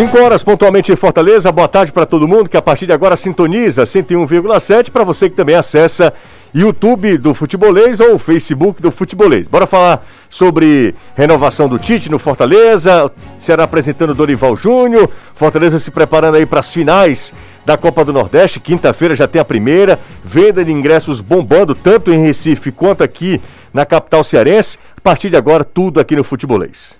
5 horas pontualmente em Fortaleza. Boa tarde para todo mundo que a partir de agora sintoniza 101,7 para você que também acessa YouTube do Futebolês ou Facebook do Futebolês. Bora falar sobre renovação do Tite no Fortaleza, será apresentando Dorival Júnior, Fortaleza se preparando aí para as finais da Copa do Nordeste, quinta-feira já tem a primeira, venda de ingressos bombando tanto em Recife quanto aqui na capital cearense. A partir de agora, tudo aqui no Futebolês.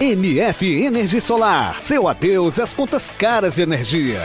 MF Energia Solar. Seu adeus às contas caras de energia.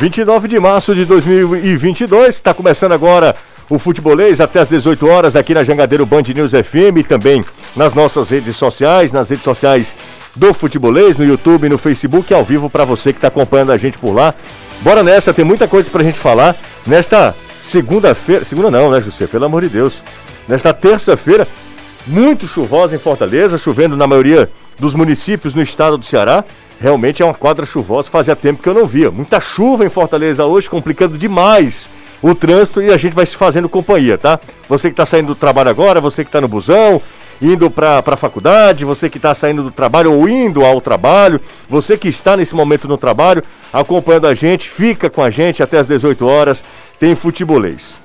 Vinte de março de 2022, está começando agora o futebolês até às 18 horas aqui na Jangadeiro Band News FM e também nas nossas redes sociais, nas redes sociais do Futebolês, no YouTube, no Facebook, ao vivo para você que está acompanhando a gente por lá. Bora nessa, tem muita coisa para a gente falar nesta segunda-feira. Segunda não, né, José? Pelo amor de Deus. Nesta terça-feira, muito chuvosa em Fortaleza, chovendo na maioria dos municípios no estado do Ceará. Realmente é uma quadra chuvosa, fazia tempo que eu não via. Muita chuva em Fortaleza hoje, complicando demais o trânsito e a gente vai se fazendo companhia, tá? Você que está saindo do trabalho agora, você que está no busão, indo para a faculdade, você que está saindo do trabalho ou indo ao trabalho, você que está nesse momento no trabalho, acompanhando a gente, fica com a gente até as 18 horas, tem futebolês.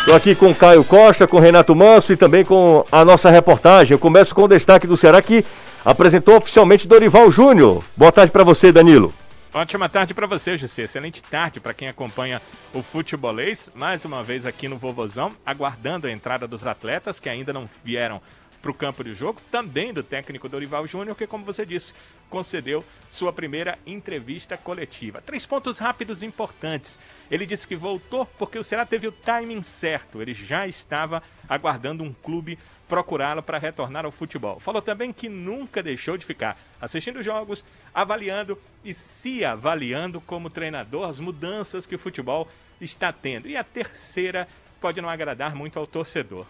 Estou aqui com Caio Costa, com Renato Manso e também com a nossa reportagem. Eu começo com o destaque do Ceará que apresentou oficialmente Dorival Júnior. Boa tarde para você, Danilo. Ótima tarde para você, José. Excelente tarde para quem acompanha o futebolês. Mais uma vez aqui no Vovozão, aguardando a entrada dos atletas que ainda não vieram para o campo de jogo, também do técnico Dorival Júnior, que, como você disse, concedeu sua primeira entrevista coletiva. Três pontos rápidos importantes. Ele disse que voltou porque o Ceará teve o timing certo. Ele já estava aguardando um clube procurá-lo para retornar ao futebol. Falou também que nunca deixou de ficar assistindo jogos, avaliando e se avaliando como treinador as mudanças que o futebol está tendo. E a terceira pode não agradar muito ao torcedor.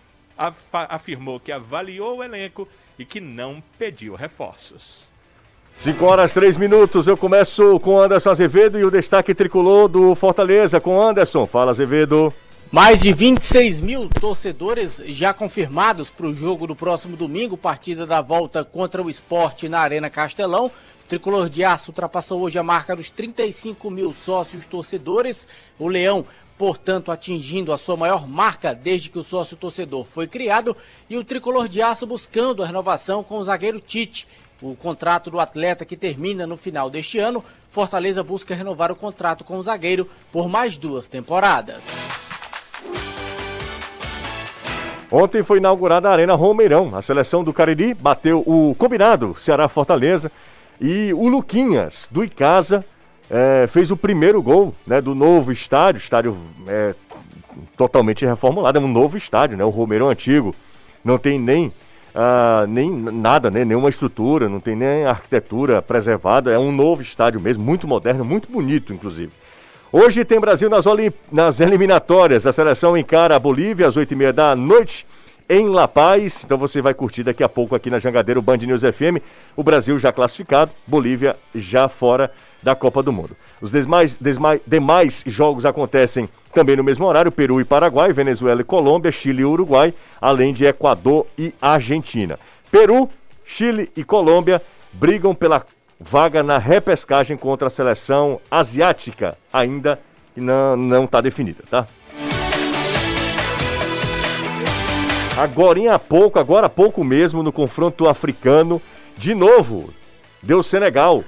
Afirmou que avaliou o elenco e que não pediu reforços. 5 horas 3 minutos, eu começo com Anderson Azevedo e o destaque tricolor do Fortaleza com Anderson. Fala, Azevedo. Mais de 26 mil torcedores já confirmados para o jogo do próximo domingo, partida da volta contra o esporte na Arena Castelão. O Tricolor de Aço ultrapassou hoje a marca dos 35 mil sócios torcedores. O Leão, portanto, atingindo a sua maior marca desde que o sócio torcedor foi criado. E o Tricolor de Aço buscando a renovação com o zagueiro Tite. O contrato do atleta que termina no final deste ano, Fortaleza busca renovar o contrato com o zagueiro por mais duas temporadas. Ontem foi inaugurada a Arena Romeirão. A seleção do Cariri bateu o combinado Ceará Fortaleza e o Luquinhas do Icasa é, fez o primeiro gol né, do novo estádio, estádio é, totalmente reformulado, é um novo estádio, né, o Romeirão antigo. Não tem nem, ah, nem nada, né, nenhuma estrutura, não tem nem arquitetura preservada, é um novo estádio mesmo, muito moderno, muito bonito, inclusive. Hoje tem Brasil nas, nas eliminatórias. A seleção encara a Bolívia às 8h30 da noite em La Paz. Então você vai curtir daqui a pouco aqui na Jangadeiro Band News FM. O Brasil já classificado, Bolívia já fora da Copa do Mundo. Os demais, demais jogos acontecem também no mesmo horário: Peru e Paraguai, Venezuela e Colômbia, Chile e Uruguai, além de Equador e Argentina. Peru, Chile e Colômbia brigam pela vaga na repescagem contra a seleção asiática, ainda não está definida, tá? Agora há pouco, agora há pouco mesmo, no confronto africano, de novo, deu Senegal,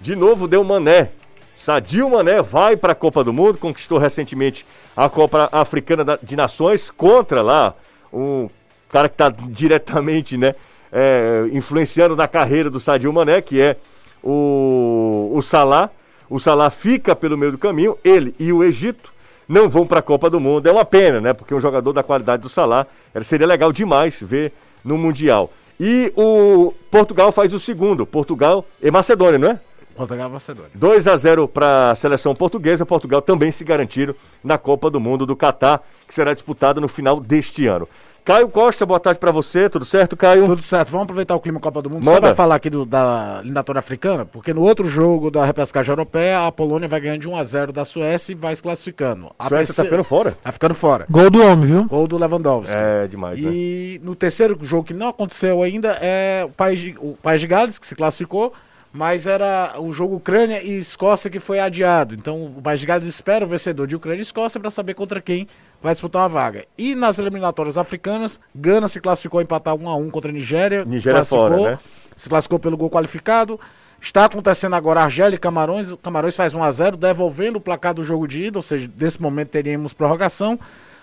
de novo deu Mané. Sadio Mané vai para a Copa do Mundo, conquistou recentemente a Copa Africana de Nações contra lá um cara que está diretamente, né, é, influenciando na carreira do Sadio Mané, que é o, o Salah. O Salah fica pelo meio do caminho, ele e o Egito não vão para a Copa do Mundo. É uma pena, né? Porque um jogador da qualidade do Salah seria legal demais ver no Mundial. E o Portugal faz o segundo. Portugal e Macedônia, não é? Portugal e Macedônia. 2 a 0 para a seleção portuguesa. Portugal também se garantiram na Copa do Mundo do Catar, que será disputada no final deste ano. Caio Costa, boa tarde para você, tudo certo, Caio? Tudo certo, vamos aproveitar o clima Copa do Mundo Manda. só para falar aqui do, da eliminatória africana, porque no outro jogo da repescagem europeia, a Polônia vai ganhando de 1 a 0 da Suécia e vai se classificando. A Suécia tá ficando fora? Tá ficando fora. Gol do homem, viu? Gol do Lewandowski. É demais, né? E no terceiro jogo que não aconteceu ainda é o País de, o País de Gales, que se classificou, mas era o jogo Ucrânia e Escócia que foi adiado. Então o País de Gales espera o vencedor de Ucrânia e Escócia para saber contra quem vai disputar uma vaga. E nas eliminatórias africanas, Gana se classificou a empatar 1 a 1 contra a Nigéria. Nigéria se classificou, fora, né? Se classificou pelo gol qualificado. Está acontecendo agora Argélia e Camarões. Camarões faz 1 a 0 devolvendo o placar do jogo de ida, ou seja, nesse momento teríamos prorrogação.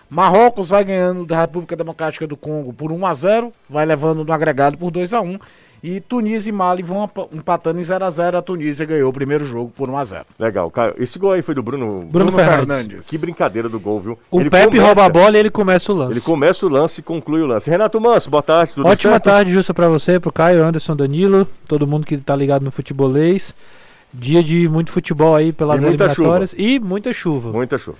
Marrocos vai ganhando da República Democrática do Congo por 1 a 0 vai levando no agregado por 2 a 1 e Tunísia e Mali vão empatando em 0 a 0 A Tunísia ganhou o primeiro jogo por 1 a 0 Legal, Caio. Esse gol aí foi do Bruno. Bruno Fernandes. Que brincadeira do gol, viu? O Ele Pepe começa- rouba a bola e ele começa o lance. Ele começa o lance e conclui o lance. Renato Manso, boa tarde, tudo Ótima certo? tarde, Justa, pra você, pro Caio, Anderson, Danilo, todo mundo que tá ligado no futebolês. Dia de muito futebol aí pelas E eliminatórias e muita chuva. Muita chuva.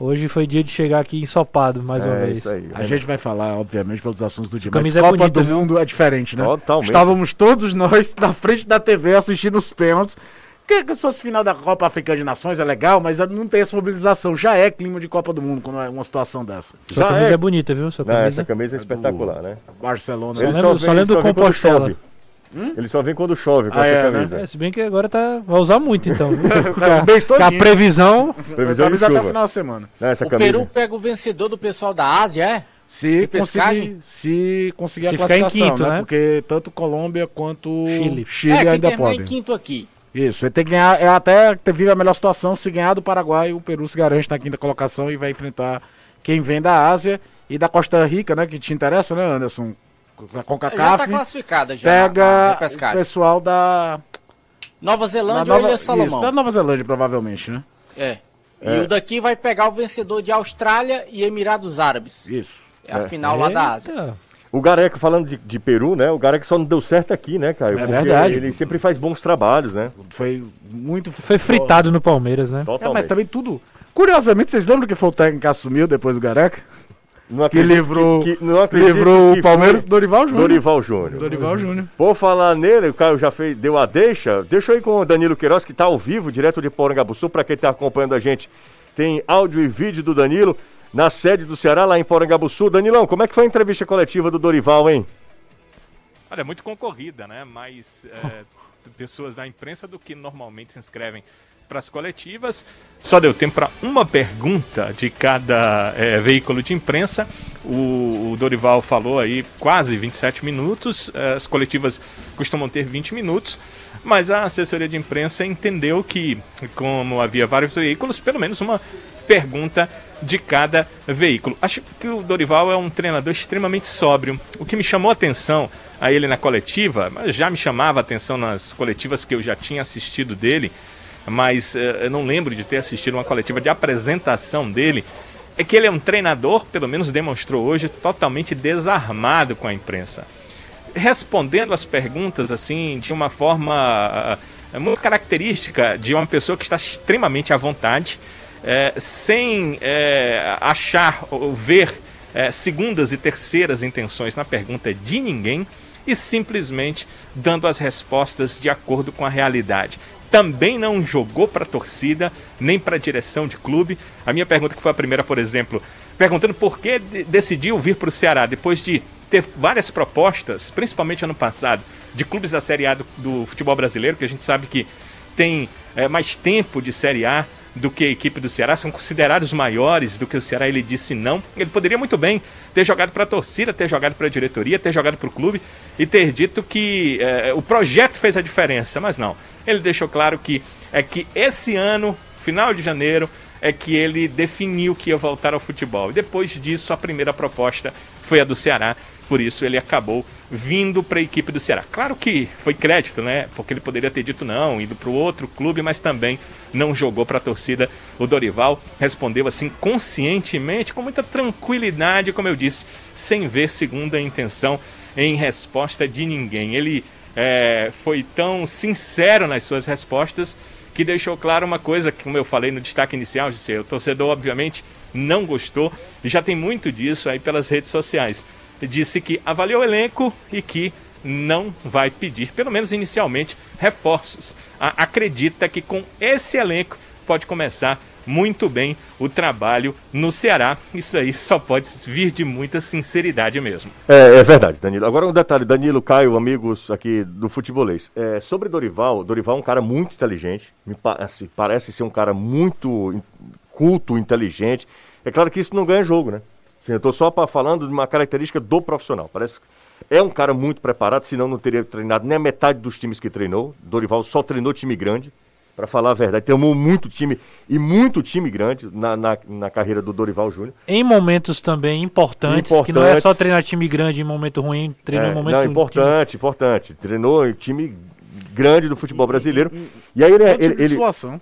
Hoje foi dia de chegar aqui ensopado mais uma é vez. isso aí. A gente vai falar, obviamente, pelos assuntos do dia. Sua Mas camisa é Copa bonita, do viu? Mundo é diferente, né? Totalmente. Estávamos todos nós na frente da TV assistindo os pênaltis. Que, que se fosse final da Copa Africana de Nações é legal, mas não tem essa mobilização. Já é clima de Copa do Mundo quando é uma situação dessa. Sua Já camisa é. é. bonita, viu? Sua Não, camisa. essa camisa é espetacular, né? Barcelona. Né? lembro- só lembro do Compostela. Chove. Ele só vem quando chove com Ah, essa é, né? camisa. É, se bem que agora tá. Vai usar muito então. É, a- previsão. Previsão de camisa até o chuva. final da semana. Não, essa O camisa. Peru pega o vencedor do pessoal da Ásia, é? Se conseguir, se conseguir Se a ficar em classificação, quinto, né? né? Porque tanto Colômbia quanto Chile. Chile é, ainda podem. em quinto aqui. Isso, ele tem que ganhar, é até vive a melhor situação, se ganhar do Paraguai, o Peru se garante na quinta colocação e vai enfrentar quem vem da Ásia e da Costa Rica, né, que te interessa, né, Anderson? Da Já CONCACAF, tá classificada já. na- na pega o pessoal da, Nova da Zelândia ou Nova, Ilha isso, Salomão. da Nova Zelândia, provavelmente, né? É. E o daqui vai pegar o vencedor de Austrália e Emirados Árabes. Isso. É a final lá da Ásia. O Gareca, falando de, de Peru, né? O Gareca só não deu certo aqui, né, Caio? É Porque verdade. Ele sempre faz bons trabalhos, né? Foi muito... Foi fritado no Palmeiras, né? É, Totalmente. mas também tudo... Curiosamente, vocês lembram que foi o técnico que assumiu depois do Gareca? Não Que livrou, que- que- não livrou que o Palmeiras Dorival Júnior. Dorival Júnior. Dorival Júnior. Por falar nele, o Caio já fez, deu a deixa. Deixa eu ir com o Danilo Queiroz, que está ao vivo, direto de Porangabuçu. Para quem está acompanhando a gente, tem áudio e vídeo do Danilo na sede do Ceará, lá em Porangabuçu. Danilão, como é que foi a entrevista coletiva do Dorival, hein? Olha, é muito concorrida, né? Mais é, pessoas da imprensa do que normalmente se inscrevem para as coletivas. Só deu tempo para uma pergunta de cada é, veículo de imprensa. O, o Dorival falou aí quase 27 minutos. é, As coletivas costumam ter 20 minutos. Mas a assessoria de imprensa entendeu que, como havia vários veículos, pelo menos uma pergunta de cada veículo. Acho que o Dorival é um treinador extremamente sóbrio. O que me chamou a atenção a ele na coletiva, já me chamava a atenção nas coletivas que eu já tinha assistido dele, mas eh, eu não lembro de ter assistido uma coletiva de apresentação dele, é que ele é um treinador, pelo menos demonstrou hoje, totalmente desarmado com a imprensa respondendo as perguntas assim de uma forma ah, ah, muito característica de uma pessoa que está extremamente à vontade, eh, sem eh, achar ou ver eh, segundas e terceiras intenções na pergunta de ninguém e simplesmente dando as respostas de acordo com a realidade. Também não jogou para a torcida, nem para a direção de clube. A minha pergunta, que foi a primeira, por exemplo, perguntando por que de- decidiu vir para o Ceará depois de ter várias propostas, principalmente ano passado, de clubes da Série A do, do futebol brasileiro, que a gente sabe que tem eh, mais tempo de Série A do que a equipe do Ceará, são considerados maiores do que o Ceará, ele disse não. Ele poderia muito bem ter jogado para a torcida, ter jogado para a diretoria, ter jogado para o clube e ter dito que eh, o projeto fez a diferença, mas não. Ele deixou claro que é que esse ano, final de janeiro, é que ele definiu que ia voltar ao futebol. E depois disso, a primeira proposta foi a do Ceará, por isso ele acabou vindo para a equipe do Ceará. Claro que foi crédito, né? Porque ele poderia ter dito não, indo para o outro clube, mas também não jogou para a torcida. O Dorival respondeu assim conscientemente, com muita tranquilidade, como eu disse, sem ver segunda intenção em resposta de ninguém. Ele é, foi tão sincero nas suas respostas que deixou claro uma coisa, que, como eu falei no destaque inicial, o torcedor obviamente não gostou, e já tem muito disso aí pelas redes sociais. Disse que avaliou o elenco e que não vai pedir, pelo menos inicialmente, reforços. A acredita que com esse elenco pode começar muito bem o trabalho no Ceará. Isso aí só pode vir de muita sinceridade mesmo. É, é verdade, Danilo. Agora um detalhe, Danilo, Caio, amigos aqui do futebolês. É, sobre Dorival, Dorival é um cara muito inteligente, me parece, parece ser um cara muito culto, inteligente. É claro que isso não ganha jogo, né? Assim, eu estou só falando de uma característica do profissional. Parece é um cara muito preparado, senão não teria treinado nem a metade dos times que treinou. Dorival só treinou time grande para falar a verdade. Temos muito time e muito time grande na, na, na carreira do Dorival Júnior. Em momentos também importantes, importantes, que não é só treinar time grande em momento ruim, treinou é, em momento não, importante, time... importante. Treinou em time grande do futebol brasileiro. E, e, e aí ele, ele, ele, situação.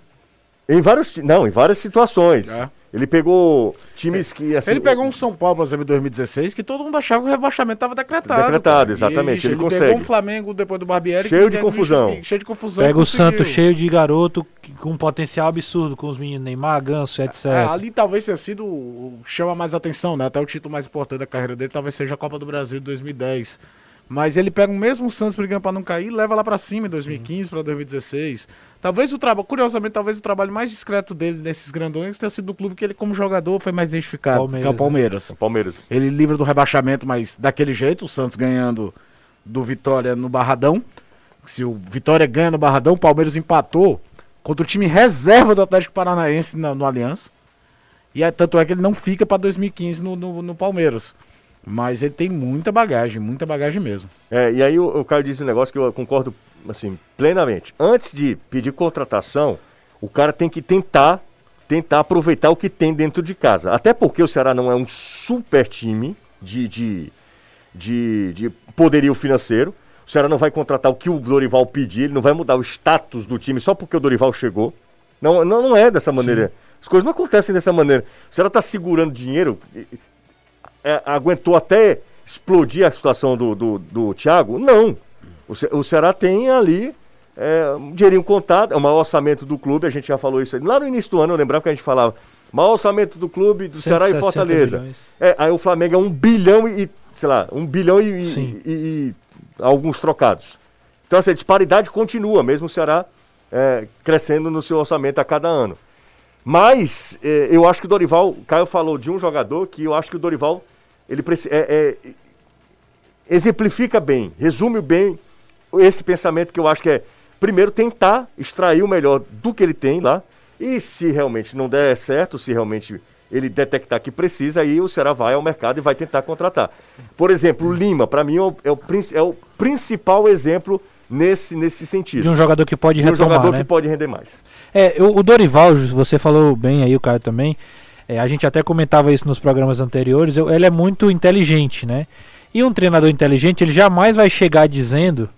Em vários, não, em várias situações. É. Ele pegou times que. Assim, ele pegou um São Paulo, por exemplo, em 2016, que todo mundo achava que o rebaixamento estava decretado. Decretado, exatamente. ele, ele, consegue. pegou um Flamengo depois do Barbieri. Cheio de confusão. Cheio de confusão. Pega o Santos cheio de garoto com um potencial absurdo, com os meninos Neymar, Ganso, etc. É, ali talvez tenha sido. chama mais atenção, né? Até o título mais importante da carreira dele talvez seja a Copa do Brasil de 2010. Mas ele pega o mesmo Santos brigando para não cair e leva lá para cima em 2015 para 2016. Talvez o trabalho, curiosamente, talvez o trabalho mais discreto dele nesses grandões tenha sido do clube que ele, como jogador, foi mais identificado, Palmeiras, que é o Palmeiras. Né? Palmeiras. Ele livra do rebaixamento, mas daquele jeito, o Santos ganhando do Vitória no Barradão. Se o Vitória ganha no Barradão, o Palmeiras empatou contra o time reserva do Atlético Paranaense no, no Aliança. E é, tanto é que ele não fica para 2015 no, no, no Palmeiras. Mas ele tem muita bagagem, muita bagagem mesmo. É, e aí o, o Caio disse um negócio que eu concordo assim, plenamente. Antes de pedir contratação, o cara tem que tentar tentar aproveitar o que tem dentro de casa. Até porque o Ceará não é um super time de, de, de, de poderio financeiro. O Ceará não vai contratar o que o Dorival pedir, ele não vai mudar o status do time só porque o Dorival chegou. Não, não, não é dessa maneira. Sim. As coisas não acontecem dessa maneira. O Ceará está segurando dinheiro é, aguentou até explodir a situação do, do, do Thiago? Não. O, o Ceará tem ali é, um dinheirinho contado, é o maior orçamento do clube, a gente já falou isso aí. Lá no início do ano, eu lembrava que a gente falava, maior orçamento do clube do Ceará e Fortaleza. É, aí o Flamengo é um bilhão e, sei lá, um bilhão e, e, e alguns trocados. Então, assim, a disparidade continua, mesmo o Ceará é, crescendo no seu orçamento a cada ano. Mas é, eu acho que o Dorival, o Caio falou de um jogador que eu acho que o Dorival ele é, é, exemplifica bem, resume bem esse pensamento que eu acho que é, primeiro, tentar extrair o melhor do que ele tem lá, e se realmente não der certo, se realmente ele detectar que precisa, aí o Ceará vai ao mercado e vai tentar contratar. Por exemplo, o Lima, para mim, é o, é, o, é o, principal exemplo nesse, nesse sentido. De um jogador que pode retomar, De um jogador né? que pode render mais. É, o, o Dorival, você falou bem aí, o Caio também, é, a gente até comentava isso nos programas anteriores. Eu, ele é muito inteligente, né? E um treinador inteligente, ele jamais vai chegar dizendo,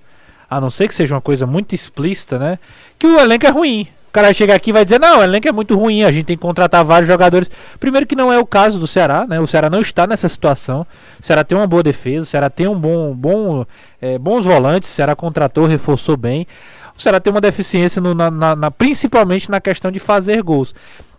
a não ser que seja uma coisa muito explícita, né? Que o elenco é ruim. O cara vai chegar aqui e vai dizer, não, o elenco é muito ruim, a gente tem que contratar vários jogadores. Primeiro que não é o caso do Ceará, né? O Ceará não está nessa situação. O Ceará tem uma boa defesa, o Ceará tem um bom, bom é, bons volantes, o Ceará contratou, reforçou bem. O Ceará tem uma deficiência no, na, na, principalmente na questão de fazer gols.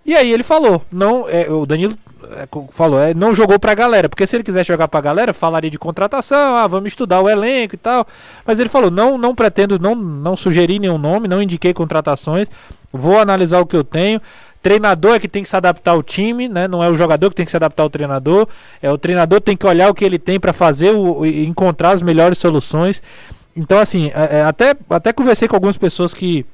E aí ele falou, não, é, o Danilo é, falou, é, não jogou pra galera, porque se ele quisesse jogar pra galera, falaria de contratação, ah, vamos estudar o elenco e tal. Mas ele falou, não, não pretendo, não, não sugeri nenhum nome, não indiquei contratações, vou analisar o que eu tenho. Treinador é que tem que se adaptar ao time, né? Não é o jogador que tem que se adaptar ao treinador. É o treinador tem que olhar o que ele tem para fazer, o, encontrar as melhores soluções. Então, assim, é, é, até, até conversei com algumas pessoas que,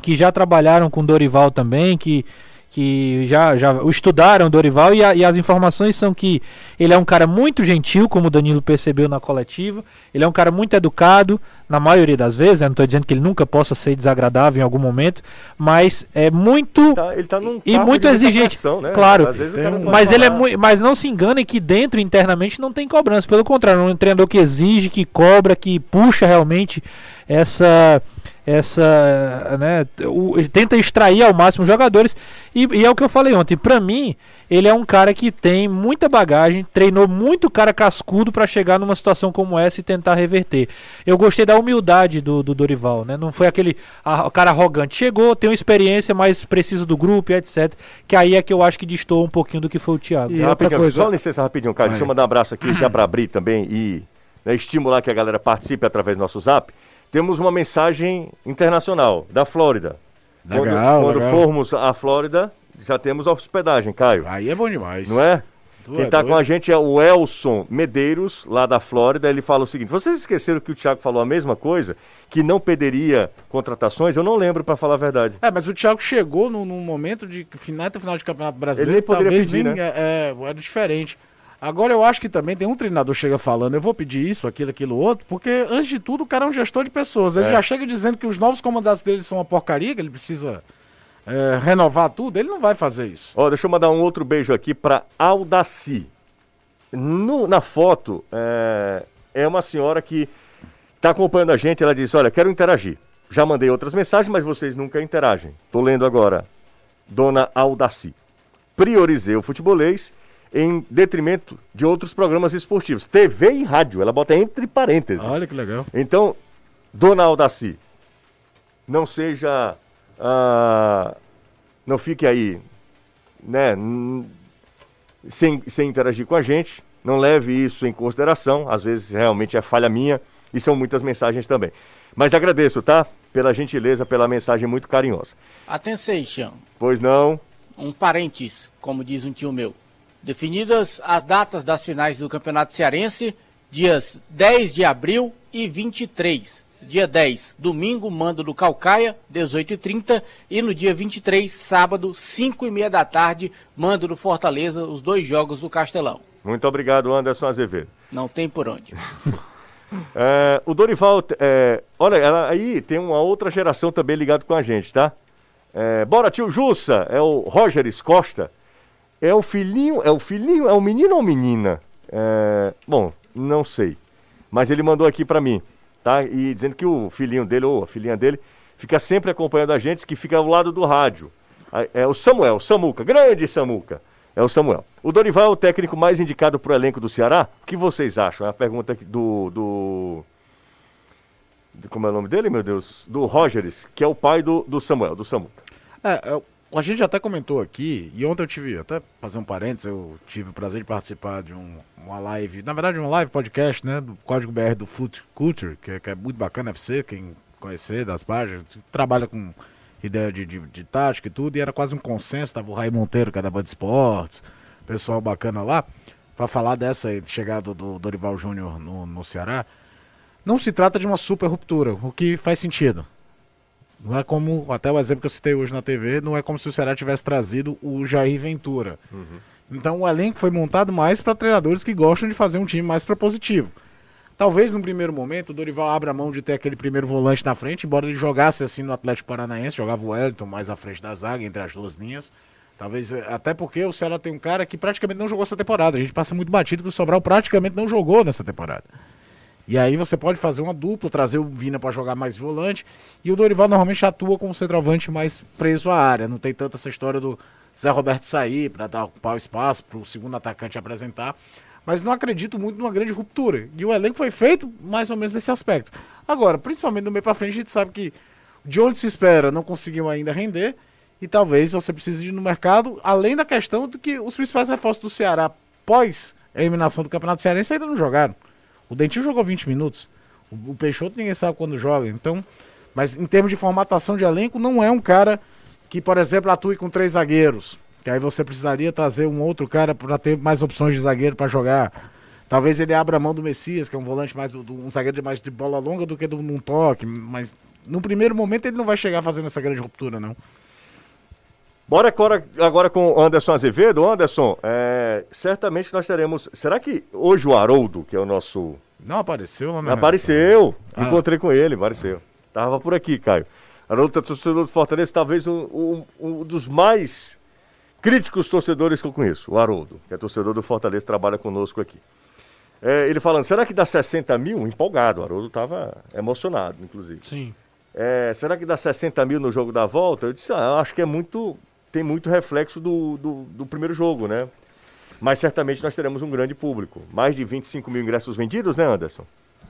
que já trabalharam com Dorival também, que que já, já o estudaram, o Dorival, e, a, e, as informações são que ele é um cara muito gentil, como o Danilo percebeu na coletiva, ele é um cara muito educado, na maioria das vezes, né? não estou dizendo que ele nunca possa ser desagradável em algum momento, mas é muito ele tá, ele tá e muito exigente, né? claro, mas ele é muito, mas não se enganem que dentro internamente não tem cobrança, pelo contrário, é um treinador que exige, que cobra, que puxa realmente essa essa né, o, ele tenta extrair ao máximo os jogadores e, e, é o que eu falei ontem para mim ele é um cara que tem muita bagagem treinou muito cara cascudo para chegar numa situação como essa e tentar reverter. Eu gostei da humildade do, do Dorival né não foi aquele a, cara arrogante. Chegou tem uma experiência mais precisa do grupo etc que aí é que eu acho que distou um pouquinho do que foi o Thiago. E outra coisa só licença rapidinho cara deixa eu mandar um abraço aqui já para abrir também e né, estimular que a galera participe através do nosso zap temos uma mensagem internacional da Flórida. Legal, quando, quando legal. formos à Flórida, já temos hospedagem, Caio. Aí é bom demais. Não é? Tu Quem está é com a gente é o Elson Medeiros, lá da Flórida. Ele fala o seguinte: vocês esqueceram que o Thiago falou a mesma coisa? Que não perderia contratações? Eu não lembro, para falar a verdade. É, mas o Thiago chegou num, num momento de final, final de Campeonato Brasileiro. Ele nem poderia pedir, nem, né? É, é, era diferente. Agora eu acho que também tem um treinador chega falando, eu vou pedir isso, aquilo, aquilo outro, porque antes de tudo o cara é um gestor de pessoas. Ele é. já chega dizendo que os novos comandantes dele são uma porcaria, que ele precisa é, renovar tudo. Ele não vai fazer isso. Ó, deixa eu mandar um outro beijo aqui para Aldaci. No, na foto é, é uma senhora que está acompanhando a gente. Ela disse: Olha, quero interagir. Já mandei outras mensagens, mas vocês nunca interagem. Tô lendo agora. Dona Aldaci. Priorizei o futebolês em detrimento de outros programas esportivos. TV e rádio, ela bota entre parênteses. Olha que legal. Então, dona Aldaci, não seja. Uh, não fique aí, né, sem, sem interagir com a gente. Não leve isso em consideração. Às vezes realmente é falha minha e são muitas mensagens também. Mas agradeço, tá? Pela gentileza, pela mensagem muito carinhosa. Atenção. Pois não. Um parênteses, como diz um tio meu. Definidas as datas das finais do Campeonato Cearense, dias 10 de abril e 23. Dia 10, domingo, mando do Calcaia, 18h30. E no dia 23, sábado, 5h30 da tarde, mando do Fortaleza, os dois jogos do Castelão. Muito obrigado, Anderson Azevedo. Não tem por onde. é, o Dorival, é, olha, ela, aí tem uma outra geração também ligado com a gente, tá? É, bora, tio Jussa, é o Rogeres Costa. É o filhinho, é o filhinho, é o menino ou menina? É, bom, não sei. Mas ele mandou aqui para mim, tá? E dizendo que o filhinho dele ou a filhinha dele fica sempre acompanhando a gente, que fica ao lado do rádio. É o Samuel, Samuca, grande Samuca. É o Samuel. O Dorival é o técnico mais indicado para o elenco do Ceará? O que vocês acham? É a pergunta do, do, Como é o nome dele, meu Deus? Do Rogers, que é o pai do, do Samuel, do Samuca. É, é a gente até comentou aqui, e ontem eu tive, até fazer um parênteses, eu tive o prazer de participar de um, uma live, na verdade uma live podcast, né, do Código BR do Foot Culture, que, é, que é muito bacana FC, quem conhecer das páginas, trabalha com ideia de, de, de, tática e tudo, e era quase um consenso, tava o Raí Monteiro, que é da Band Esportes, pessoal bacana lá, para falar dessa chegada do Dorival Júnior no, no Ceará. Não se trata de uma super ruptura, o que faz sentido. Não é como, até o exemplo que eu citei hoje na TV, não é como se o Ceará tivesse trazido o Jair Ventura. Uhum. Então o elenco foi montado mais para treinadores que gostam de fazer um time mais propositivo. Talvez no primeiro momento o Dorival abra mão de ter aquele primeiro volante na frente, embora ele jogasse assim no Atlético Paranaense, jogava o Wellington mais à frente da zaga, entre as duas linhas. Talvez, eh, até porque o Ceará tem um cara que praticamente não jogou essa temporada. A gente passa muito batido que o Sobral praticamente não jogou nessa temporada. E aí você pode fazer uma dupla, trazer o Vina para jogar mais volante. E o Dorival normalmente atua como centroavante mais preso à área. Não tem tanta essa história do Zé Roberto sair para dar ocupar o espaço para o segundo atacante apresentar. Mas não acredito muito numa grande ruptura. E o elenco foi feito mais ou menos nesse aspecto. Agora, principalmente do meio para frente, a gente sabe que de onde se espera não conseguiu ainda render. E talvez você precise ir no mercado, além da questão de que os principais reforços do Ceará pós a eliminação do Campeonato Cearense ainda não jogaram. O Dentinho jogou 20 minutos. O, o Peixoto ninguém sabe quando joga. Então, mas em termos de formatação de elenco, não é um cara que, por exemplo, atue com três zagueiros. Que aí você precisaria trazer um outro cara para ter mais opções de zagueiro para jogar. Talvez ele abra a mão do Messias, que é um volante mais do, um zagueiro mais de bola longa do que de um toque, mas no primeiro momento ele não vai chegar fazendo essa grande ruptura, não. Bora agora, agora com o Anderson Azevedo. Anderson, é, certamente nós teremos. Será que hoje o Haroldo, que é o nosso. Não apareceu na Apareceu. Ah. Encontrei com ele, apareceu. Tava por aqui, Caio. Haroldo é torcedor do Fortaleza, talvez um, um, um, dos mais críticos torcedores que eu conheço, o Haroldo, que é torcedor do Fortaleza, trabalha conosco aqui. É, ele falando, será que dá 60 mil? Empolgado, o Haroldo estava emocionado, inclusive. Sim. É, será que dá 60 mil no jogo da volta? Eu disse, ah, acho que é muito tem muito reflexo do, do, do, primeiro jogo, né? Mas certamente nós teremos um grande público. Mais de 25 mil ingressos vendidos, né, Anderson?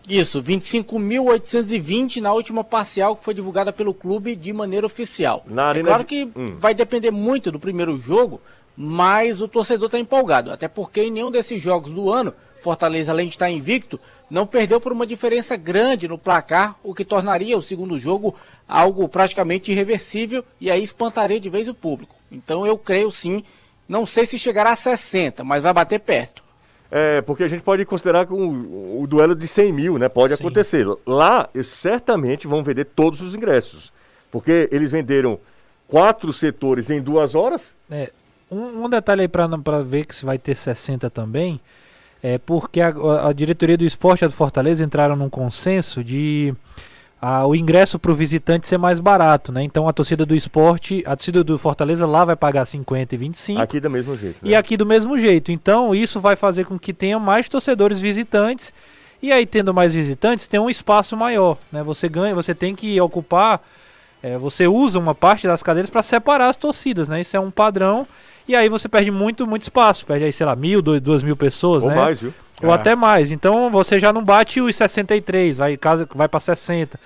Isso, 25.820 na última parcial que foi divulgada pelo clube de maneira oficial. Na é claro que hum. vai depender muito do primeiro jogo, mas o torcedor está empolgado. Até porque em nenhum desses jogos do ano, Fortaleza, além de estar invicto, não perdeu por uma diferença grande no placar, o que tornaria o segundo jogo algo praticamente irreversível e aí espantaria de vez o público. Então eu creio sim, não sei se chegará a 60, mas vai bater perto. É, porque a gente pode considerar que o, o duelo de 100 mil, né? Pode sim. acontecer. Lá, certamente vão vender todos os ingressos. Porque eles venderam quatro setores em duas horas. É, um, um detalhe aí para ver que se vai ter 60 também é porque a, a diretoria do esporte e a do Fortaleza entraram num consenso de a, o ingresso para o visitante ser mais barato, né? Então a torcida do esporte, a torcida do Fortaleza lá vai pagar 50 e 25. Aqui do mesmo jeito. Né? E aqui do mesmo jeito. Então isso vai fazer com que tenha mais torcedores visitantes. E aí, tendo mais visitantes, tem um espaço maior. Né? Você ganha, você tem que ocupar. É, você usa uma parte das cadeiras para separar as torcidas, né? Isso é um padrão e aí você perde muito, muito espaço. Perde aí, sei lá, mil, dois, duas mil pessoas, Ou né? mais, viu? Ou é. até mais. Então você já não bate os 63, vai, vai para 60.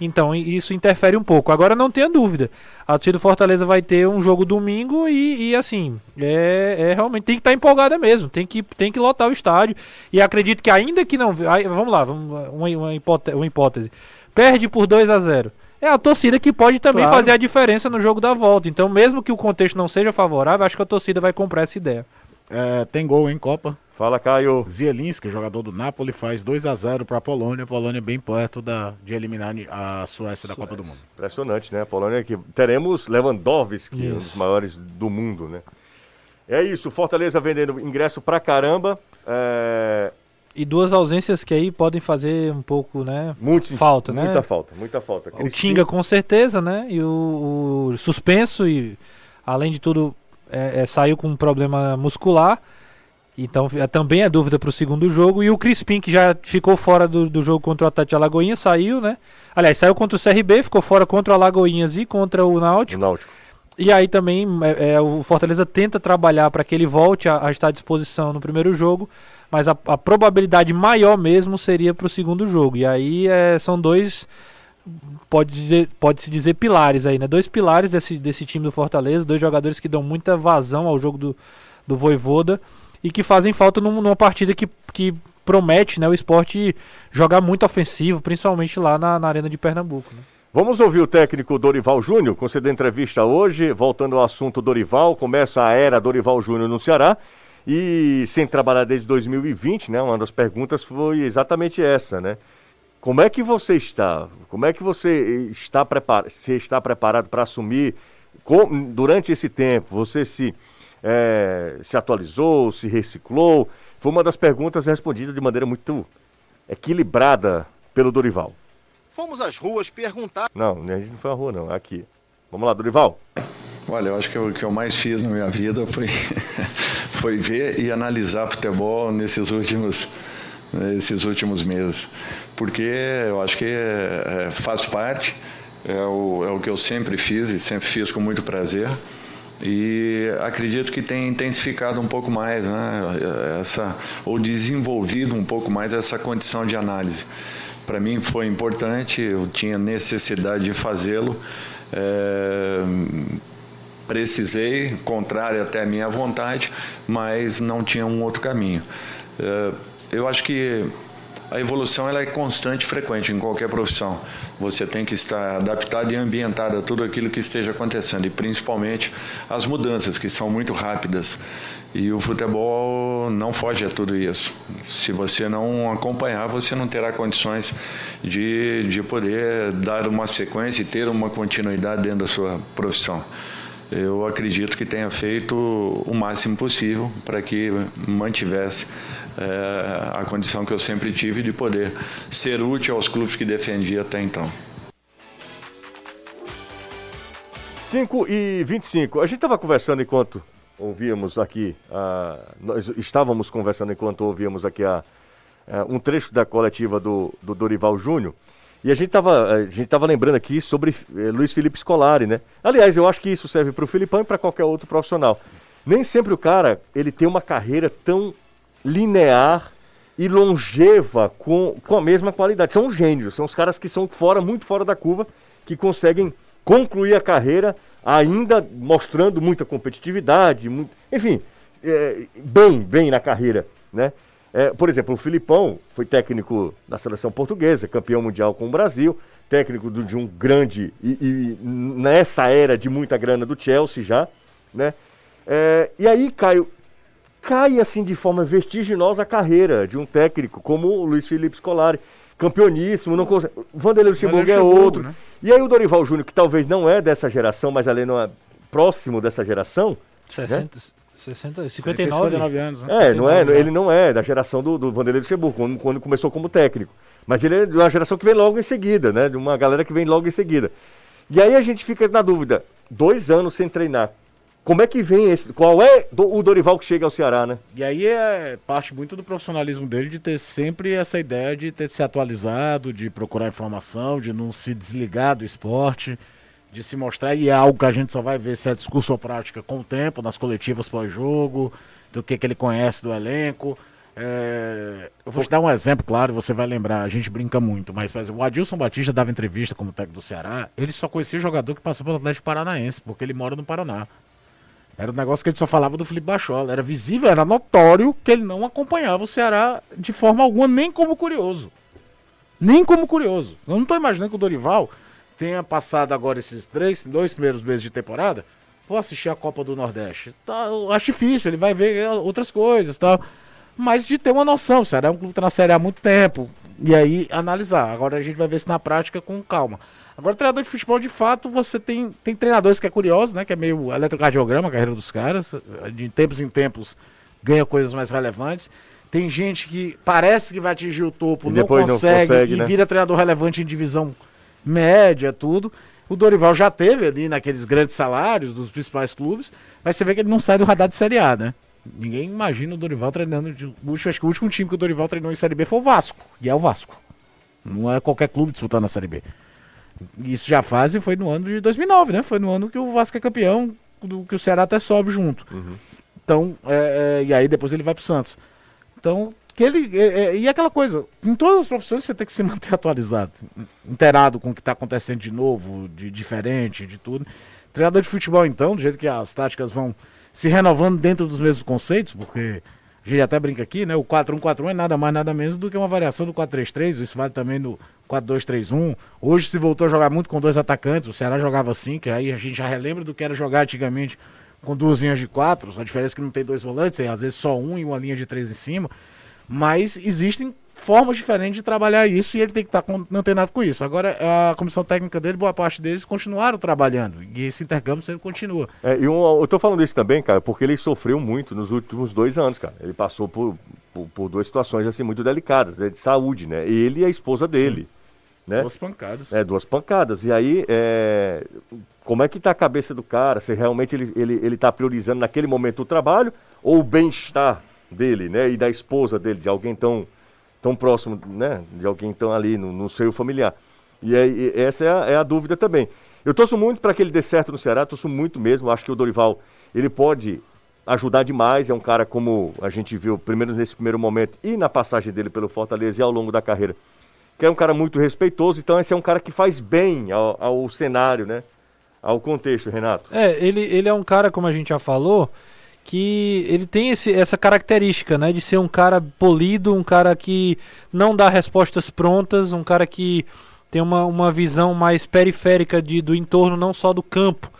Então isso interfere um pouco. Agora não tenha dúvida. A torcida do Fortaleza vai ter um jogo domingo e, e assim, é, é, realmente tem que estar tá empolgada mesmo. Tem que, tem que lotar o estádio. E acredito que ainda que não. Aí, vamos lá, vamos, uma, uma, hipótese, uma hipótese. Perde por 2 a 0 é a torcida que pode também claro. fazer a diferença no jogo da volta. Então, mesmo que o contexto não seja favorável, acho que a torcida vai comprar essa ideia. É, tem gol em Copa. Fala, Caio. Zielinski, jogador do Napoli, faz 2 a 0 para a Polônia. A Polônia bem perto da, de eliminar a Suécia da Copa do Mundo. Impressionante, né? A Polônia que teremos Lewandowski, isso. um dos maiores do mundo, né? É isso, Fortaleza vendendo ingresso pra caramba. É... E duas ausências que aí podem fazer um pouco, né? Muito, falta, né? Muita falta, muita falta. O Tinga com certeza, né? E o, o suspenso e além de tudo é, é, saiu com um problema muscular. Então é, também é dúvida para o segundo jogo. E o Crispim, que já ficou fora do, do jogo contra o Atlético Alagoinhas, saiu, né? Aliás, saiu contra o CRB, ficou fora contra o Alagoinhas e contra o Náutico. O Náutico. E aí também é, é o Fortaleza tenta trabalhar para que ele volte a, a estar à disposição no primeiro jogo mas a, a probabilidade maior mesmo seria para o segundo jogo. E aí é, são dois, pode, dizer, pode se dizer pilares aí, né? Dois pilares desse, desse time do Fortaleza, dois jogadores que dão muita vazão ao jogo do, do Voivoda e que fazem falta num, numa partida que, que promete né, o esporte jogar muito ofensivo, principalmente lá na, na Arena de Pernambuco. Né? Vamos ouvir o técnico Dorival Júnior, concedendo entrevista hoje, voltando ao assunto Dorival, começa a era Dorival Júnior no Ceará e sem trabalhar desde 2020, né? Uma das perguntas foi exatamente essa, né? Como é que você está? Como é que você está preparado? Se está preparado para assumir com, durante esse tempo? Você se é, se atualizou, se reciclou? Foi uma das perguntas respondidas de maneira muito equilibrada pelo Dorival. Fomos às ruas perguntar. Não, a gente não foi à rua, não. Aqui. Vamos lá, Dorival. Olha, eu acho que o que eu mais fiz na minha vida foi, foi ver e analisar futebol nesses últimos, nesses últimos meses. Porque eu acho que é, é, faz parte, é o, é o que eu sempre fiz e sempre fiz com muito prazer. E acredito que tem intensificado um pouco mais, né? essa, ou desenvolvido um pouco mais essa condição de análise. Para mim foi importante, eu tinha necessidade de fazê-lo. É, precisei, contrário até a minha vontade, mas não tinha um outro caminho. É, eu acho que a evolução ela é constante e frequente em qualquer profissão. Você tem que estar adaptado e ambientado a tudo aquilo que esteja acontecendo, e principalmente as mudanças, que são muito rápidas. E o futebol não foge a tudo isso. Se você não acompanhar, você não terá condições de, de poder dar uma sequência e ter uma continuidade dentro da sua profissão. Eu acredito que tenha feito o máximo possível para que mantivesse é, a condição que eu sempre tive de poder ser útil aos clubes que defendia até então. 5 e 25. A gente estava conversando enquanto ouvíamos aqui, uh, nós estávamos conversando enquanto ouvíamos aqui a, uh, um trecho da coletiva do, do Dorival Júnior. E a gente estava a gente tava lembrando aqui sobre eh, Luiz Felipe Scolari, né? Aliás, eu acho que isso serve para o Filipão e para qualquer outro profissional. Nem sempre o cara ele tem uma carreira tão linear e longeva com, com a mesma qualidade. São gênios, são os caras que são fora, muito fora da curva, que conseguem concluir a carreira ainda mostrando muita competitividade, muito, enfim, é, bem, bem na carreira, né? É, por exemplo, o Filipão foi técnico da seleção portuguesa, campeão mundial com o Brasil, técnico do, de um grande e, e, nessa era de muita grana do Chelsea já, né? É, e aí, Caio, cai assim de forma vertiginosa a carreira de um técnico como o Luiz Felipe Scolari, campeoníssimo, não consegue. Vanderlei Luxemburgo é outro. Né? E aí o Dorival Júnior, que talvez não é dessa geração, mas ali não é próximo dessa geração. 60, né? 60 59. 59 anos. Né? É, não é, ele não é da geração do, do Vanderlei Luxemburgo, quando, quando começou como técnico. Mas ele é de uma geração que vem logo em seguida, né? De uma galera que vem logo em seguida. E aí a gente fica na dúvida, dois anos sem treinar, como é que vem esse? Qual é do, o Dorival que chega ao Ceará, né? E aí é parte muito do profissionalismo dele de ter sempre essa ideia de ter se atualizado, de procurar informação, de não se desligar do esporte, de se mostrar. E é algo que a gente só vai ver se é discurso ou prática com o tempo, nas coletivas pós-jogo, do que, que ele conhece do elenco. É... Eu vou te dar um exemplo, claro, você vai lembrar, a gente brinca muito, mas, exemplo, o Adilson Batista dava entrevista como técnico do Ceará, ele só conhecia jogador que passou pelo Atlético Paranaense, porque ele mora no Paraná. Era um negócio que ele só falava do Felipe Bachola. Era visível, era notório que ele não acompanhava o Ceará de forma alguma, nem como curioso. Nem como curioso. Eu não estou imaginando que o Dorival tenha passado agora esses três, dois primeiros meses de temporada. Vou assistir a Copa do Nordeste. Tá, eu acho difícil, ele vai ver outras coisas tal. Mas de ter uma noção, o Ceará é um clube que está na Série há muito tempo. E aí analisar. Agora a gente vai ver se na prática com calma. Agora, treinador de futebol, de fato, você tem, tem treinadores que é curioso, né? Que é meio eletrocardiograma a carreira dos caras. De tempos em tempos ganha coisas mais relevantes. Tem gente que parece que vai atingir o topo, não consegue, não consegue, e né? vira treinador relevante em divisão média, tudo. O Dorival já teve ali naqueles grandes salários dos principais clubes, mas você vê que ele não sai do radar de Série A, né? Ninguém imagina o Dorival treinando. De, acho que o último time que o Dorival treinou em Série B foi o Vasco, e é o Vasco. Não é qualquer clube disputando a Série B. Isso já faz e foi no ano de 2009, né? Foi no ano que o Vasco é campeão, do, que o Ceará até sobe junto. Uhum. Então, é, é, e aí depois ele vai pro Santos. Então, que ele. É, é e aquela coisa, em todas as profissões você tem que se manter atualizado, inteirado com o que está acontecendo de novo, de diferente, de tudo. Treinador de futebol, então, do jeito que as táticas vão se renovando dentro dos mesmos conceitos, porque a gente até brinca aqui, né? O 4-1-4-1 é nada mais, nada menos do que uma variação do 4-3-3. Isso vale também no 4-2-3-1. Hoje se voltou a jogar muito com dois atacantes. O Ceará jogava assim, que aí a gente já relembra do que era jogar antigamente com duas linhas de quatro. A diferença é que não tem dois volantes, é às vezes só um e uma linha de três em cima. Mas existem formas diferentes de trabalhar isso e ele tem que estar antenado com isso. Agora, a comissão técnica dele, boa parte deles continuaram trabalhando e esse intercâmbio sempre continua. É, e um, eu tô falando isso também, cara, porque ele sofreu muito nos últimos dois anos, cara. Ele passou por, por, por duas situações assim muito delicadas, né, de saúde, né? Ele e a esposa dele. Né? Duas pancadas. É, duas pancadas. E aí, é... como é que tá a cabeça do cara? Se realmente ele, ele, ele tá priorizando naquele momento o trabalho ou o bem-estar dele, né? E da esposa dele, de alguém tão tão próximo, né, de alguém tão ali no, no seio familiar. E, é, e essa é a, é a, dúvida também. Eu torço muito para que ele dê certo no Ceará, torço muito mesmo. Acho que o Dorival ele pode ajudar demais. É um cara como a gente viu, primeiro nesse primeiro momento e na passagem dele pelo Fortaleza e ao longo da carreira, que é um cara muito respeitoso. Então esse é um cara que faz bem ao, ao cenário, né, ao contexto, Renato. É, ele, ele é um cara como a gente já falou que ele tem esse, essa característica, né, de ser um cara polido, um cara que não dá respostas prontas, um cara que tem uma, uma visão mais periférica de, do entorno, não só do campo,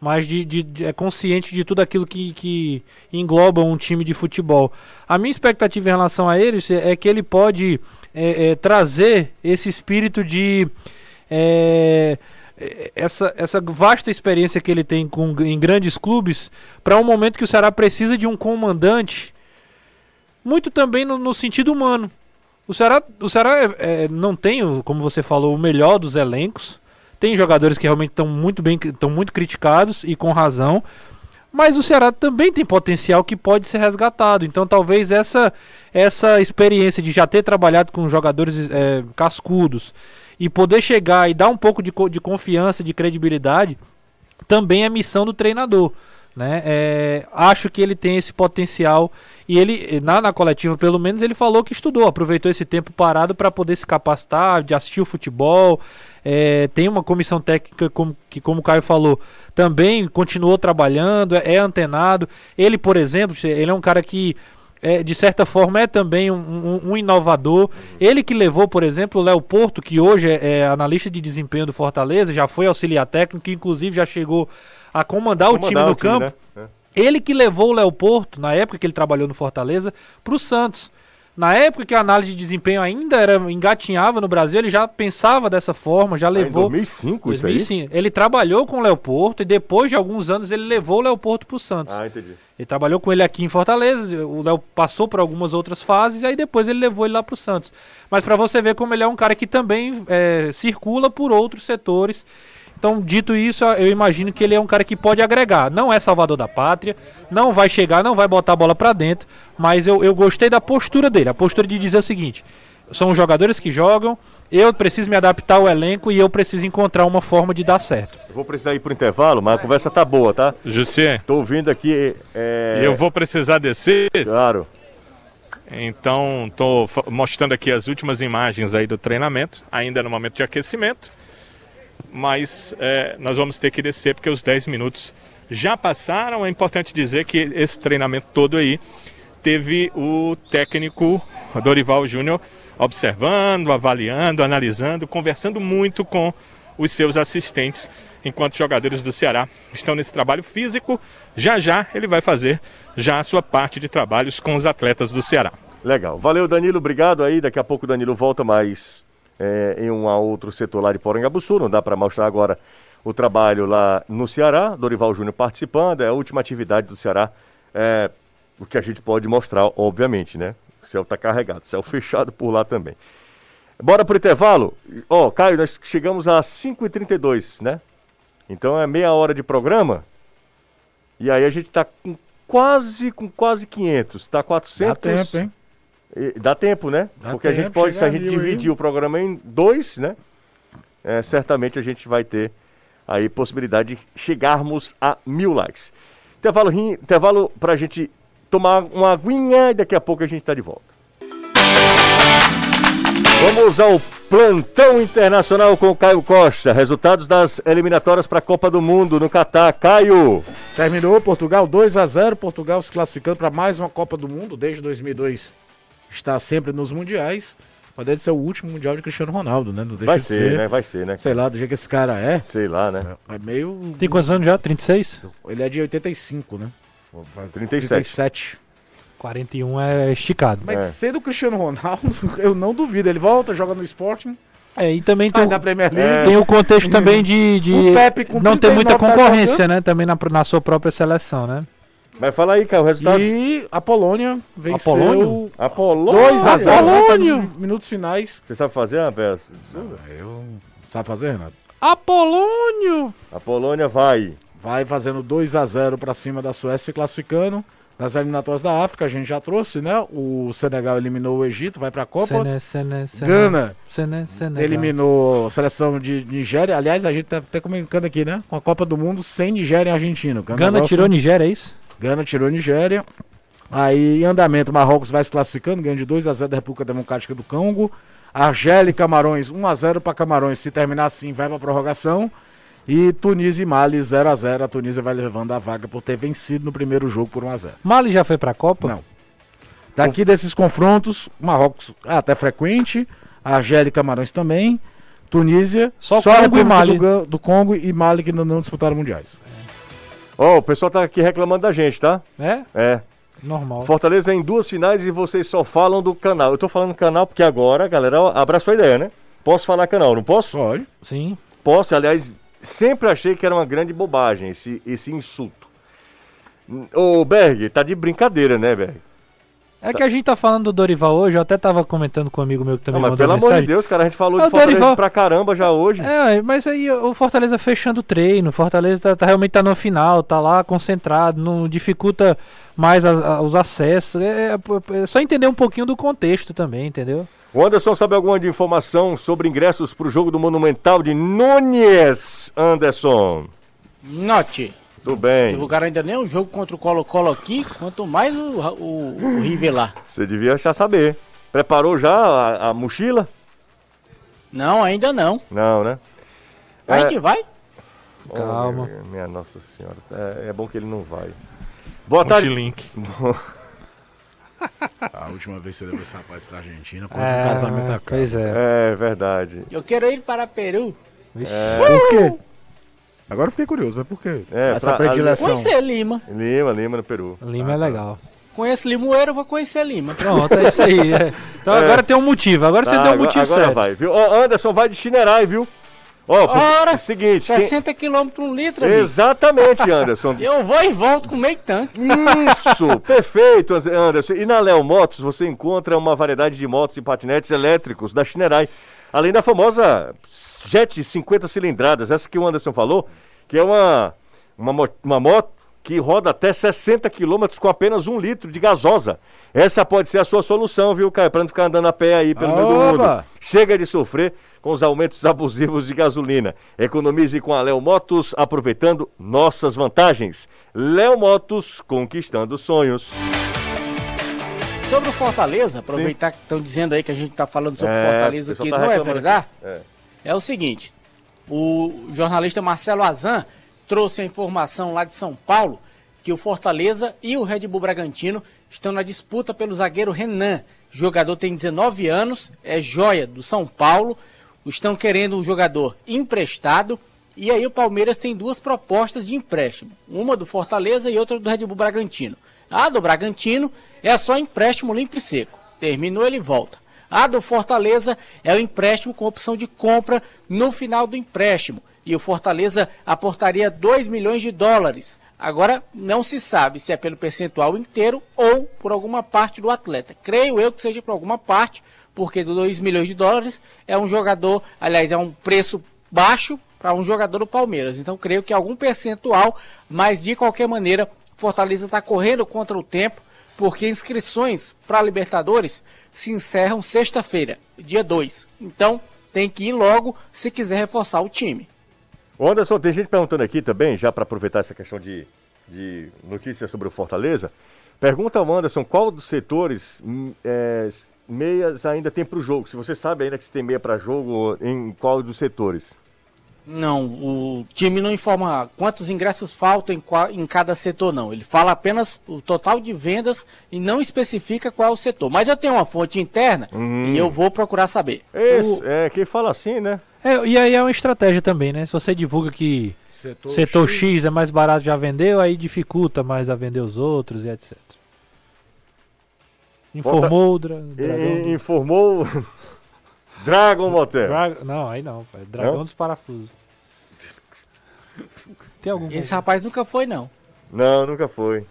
mas de, de, de, é consciente de tudo aquilo que, que engloba um time de futebol. A minha expectativa em relação a ele é que ele pode é, é, trazer esse espírito de é, é, essa, essa vasta experiência que ele tem com, em grandes clubes para um momento que o Ceará precisa de um comandante, muito também no, no sentido humano. O Ceará, o Ceará é, é, não tem, como você falou, o melhor dos elencos. Tem jogadores que realmente estão muito bem, estão muito criticados e com razão. Mas o Ceará também tem potencial que pode ser resgatado. Então talvez essa essa experiência de já ter trabalhado com jogadores é, cascudos e poder chegar e dar um pouco de, de confiança, de credibilidade, também é missão do treinador. Né? É, acho que ele tem esse potencial e ele na, na coletiva pelo menos ele falou que estudou, aproveitou esse tempo parado para poder se capacitar, de assistir o futebol. É, tem uma comissão técnica como, que, como o Caio falou, também continuou trabalhando, é, é antenado. Ele, por exemplo, ele é um cara que é, de certa forma, é também um, um, um, inovador. Ele que levou, por exemplo, o Léo Porto, que hoje é, é, analista de desempenho do Fortaleza, já foi auxiliar técnico, que inclusive já chegou a comandar, comandar o time no o time, campo. Né? É. Ele que levou o Léo Porto, na época que ele trabalhou no Fortaleza, para o Santos. Na época que a análise de desempenho ainda era engatinhava no Brasil, ele já pensava dessa forma, já levou. Ah, em 2005, 2005. Isso aí? Ele trabalhou com o Leoporto e depois de alguns anos ele levou o Leoporto para o Santos. Ah, entendi. Ele trabalhou com ele aqui em Fortaleza, o Léo passou por algumas outras fases e aí depois ele levou ele lá para o Santos. Mas para você ver como ele é um cara que também é, circula por outros setores então, dito isso, eu imagino que ele é um cara que pode agregar. Não é salvador da pátria, não vai chegar, não vai botar a bola para dentro, mas eu, eu gostei da postura dele. A postura de dizer o seguinte: são os jogadores que jogam, eu preciso me adaptar ao elenco e eu preciso encontrar uma forma de dar certo. Eu vou precisar ir pro intervalo, mas a conversa tá boa, tá? José. Tô ouvindo aqui. É... Eu vou precisar descer. Claro. Então, tô mostrando aqui as últimas imagens aí do treinamento, ainda no momento de aquecimento mas é, nós vamos ter que descer porque os 10 minutos já passaram. É importante dizer que esse treinamento todo aí teve o técnico Dorival Júnior observando, avaliando, analisando, conversando muito com os seus assistentes, enquanto jogadores do Ceará estão nesse trabalho físico. Já já ele vai fazer já a sua parte de trabalhos com os atletas do Ceará. Legal. Valeu, Danilo. Obrigado aí. Daqui a pouco o Danilo volta mais é, em um outro setor lá de Porangabuçu, não dá para mostrar agora o trabalho lá no Ceará, Dorival Júnior participando, é a última atividade do Ceará, é, o que a gente pode mostrar, obviamente, né? O céu está carregado, céu fechado por lá também. Bora pro intervalo? Ó, oh, Caio, nós chegamos a 5h32, né? Então é meia hora de programa. E aí a gente está com quase, com quase 500, tá 400... Dá tempo, hein? Dá tempo, né? Dá Porque tempo, a gente pode, se a gente dividir aí. o programa em dois, né? É, certamente a gente vai ter aí possibilidade de chegarmos a mil likes. Intervalo, intervalo para a gente tomar uma aguinha e daqui a pouco a gente está de volta. Vamos ao plantão internacional com Caio Costa. Resultados das eliminatórias para a Copa do Mundo no Catar. Caio. Terminou Portugal 2 a 0. Portugal se classificando para mais uma Copa do Mundo desde 2002 está sempre nos mundiais. Mas deve ser o último mundial de Cristiano Ronaldo, né? Não deixa Vai de ser, ser, né? Vai ser, né? Sei lá, do jeito que esse cara é. Sei lá, né? É, meio. Tem quantos anos já? 36? Ele é de 85, né? 37. 37. 41 é esticado. Mas é. sendo o Cristiano Ronaldo, eu não duvido. Ele volta, joga no Sporting. É, e também tem, o, é, tem o contexto também de, de não ter muita concorrência, né? Também na, na sua própria seleção, né? Mas fala aí, cara, o resultado. E a Polônia venceu. Apolônio? Apolônio? 2 a 0 Apolônio. minutos finais. Você sabe fazer, Rafael? Eu. Sabe fazer, Renato? Apolônio! A Polônia vai. Vai fazendo 2 a 0 para cima da Suécia, se classificando. Nas eliminatórias da África, a gente já trouxe, né? O Senegal eliminou o Egito, vai para a Copa. Sene, Sene, Sene, Gana Sene, eliminou a seleção de Nigéria. Aliás, a gente tá até comunicando aqui, né? Com a Copa do Mundo sem Nigéria e Argentina. Gana negócio... tirou Nigéria, é isso? Gana tirou Nigéria. Aí, em andamento, Marrocos vai se classificando, ganhando de 2 a 0 da República Democrática do Congo. Argélia e Camarões, 1 a 0 para Camarões. Se terminar assim, vai para prorrogação. E Tunísia e Mali 0 a 0 A Tunísia vai levando a vaga por ter vencido no primeiro jogo por 1 a 0 Mali já foi para a Copa? Não. Daqui desses confrontos, Marrocos até frequente, Argélia e Camarões também. Tunísia, só, só Congo e Mali. Do, do Congo e Mali que ainda não disputaram mundiais. Ó, oh, o pessoal tá aqui reclamando da gente, tá? É? É. Normal. Fortaleza em duas finais e vocês só falam do canal. Eu tô falando canal porque agora galera abraçou a ideia, né? Posso falar canal, não posso? Pode. Sim. Posso, aliás, sempre achei que era uma grande bobagem esse, esse insulto. Ô, Berg, tá de brincadeira, né, Berg? É que a gente tá falando do Dorival hoje, eu até tava comentando com um amigo meu que também Não, mas pelo amor de Deus, cara, a gente falou É, de o Fortaleza Dorival- pra caramba já hoje. É, mas aí o Fortaleza fechando o treino, o Fortaleza tá, tá- realmente tá no final, tá lá concentrado, não dificulta mais as- a- os acessos. É, é- é só entender um pouquinho do contexto também, entendeu? O Anderson sabe alguma de informação sobre ingressos pro jogo do Monumental de Nunes, Anderson? Note. Tudo bem. Divulgaram ainda nem o jogo contra o Colo-Colo aqui, quanto mais o, o, o River lá. Você devia já saber. Preparou já a, a mochila? Não, ainda não. Não, né? A É. gente vai? Calma. Oh, minha, minha Nossa Senhora. É, é bom que ele não vai. Boa tarde. Mochilink. A última vez que você levou esse rapaz pra Argentina, quase É, um casamento acaba. Pois é. É verdade. Eu quero ir para Peru. Vixe. Por quê? Agora eu fiquei curioso, mas por quê? É, Essa pra- predileção. Conhecer Lima. Lima, Lima no Peru. Lima é legal. Conheço Limoeiro, eu vou conhecer Lima. Pronto, é isso aí. é. Então agora tem um motivo, agora você Tá, deu um motivo agora certo. vai, viu? Ó, Anderson vai de Chinerai, viu? Ó, por- Ora, é o seguinte. quem- 60 km por um litro, amigo. Exatamente, Anderson. Eu vou e volto com meio tanque. Isso, perfeito, Anderson. E na Léo Motos você encontra uma variedade de motos e patinetes elétricos da Shinerai, além da famosa Jet 50 cilindradas, essa que o Anderson falou, que é uma, uma, uma moto que roda até 60 km com apenas um litro de gasosa. Essa pode ser a sua solução, viu, Caio? Pra não ficar andando a pé aí pelo meio do mundo. Oba! Chega de sofrer com os aumentos abusivos de gasolina. Economize com a Léo Motos, aproveitando nossas vantagens. Léo Motos, conquistando sonhos. Sobre o Fortaleza, aproveitar que estão dizendo aí que a gente está falando sobre É, Fortaleza, que tá não é verdade, aqui. É. o seguinte: o jornalista Marcelo Azan trouxe a informação lá de São Paulo que o Fortaleza e o Red Bull Bragantino estão na disputa pelo zagueiro Renan. O jogador tem 19 anos, é joia do São Paulo, estão querendo um jogador emprestado. E aí o Palmeiras tem duas propostas de empréstimo, uma do Fortaleza e outra do Red Bull Bragantino. A do Bragantino é só empréstimo limpo e seco. Terminou, ele volta. A do Fortaleza é o empréstimo com opção de compra no final do empréstimo. E o Fortaleza aportaria 2 milhões de dólares. Agora, não se sabe se é pelo percentual inteiro ou por alguma parte do atleta. Creio eu que seja por alguma parte, porque do 2 milhões de dólares é um jogador, aliás, é um preço baixo para um jogador do Palmeiras. Então, creio que algum percentual, mas de qualquer maneira, Fortaleza está correndo contra o tempo, porque inscrições para Libertadores se encerram sexta-feira, dia 2. Então, tem que ir logo se quiser reforçar o time. Ô Anderson, tem gente perguntando aqui também, já para aproveitar essa questão de, de notícias sobre o Fortaleza. Pergunta ao Anderson qual dos setores hum, é, meias ainda tem para o jogo. Se você sabe ainda que se tem meia para jogo, em qual dos setores? Não, o time não informa quantos ingressos faltam em, cada setor, não. Ele fala apenas o total de vendas e não especifica qual é o setor. Mas eu tenho uma fonte interna e eu vou procurar saber. Esse, é, quem fala assim, né? É, e aí é uma estratégia também, né? Se você divulga que Setor, setor X é mais barato já vendeu, aí dificulta mais a vender os outros e etc. Informou o dra Dragão. E- informou Dragon Motel. Dra- Não, aí não, pai. Dragão Não? dos parafusos. Tem algum. Esse rapaz nunca foi, não. Não, nunca foi.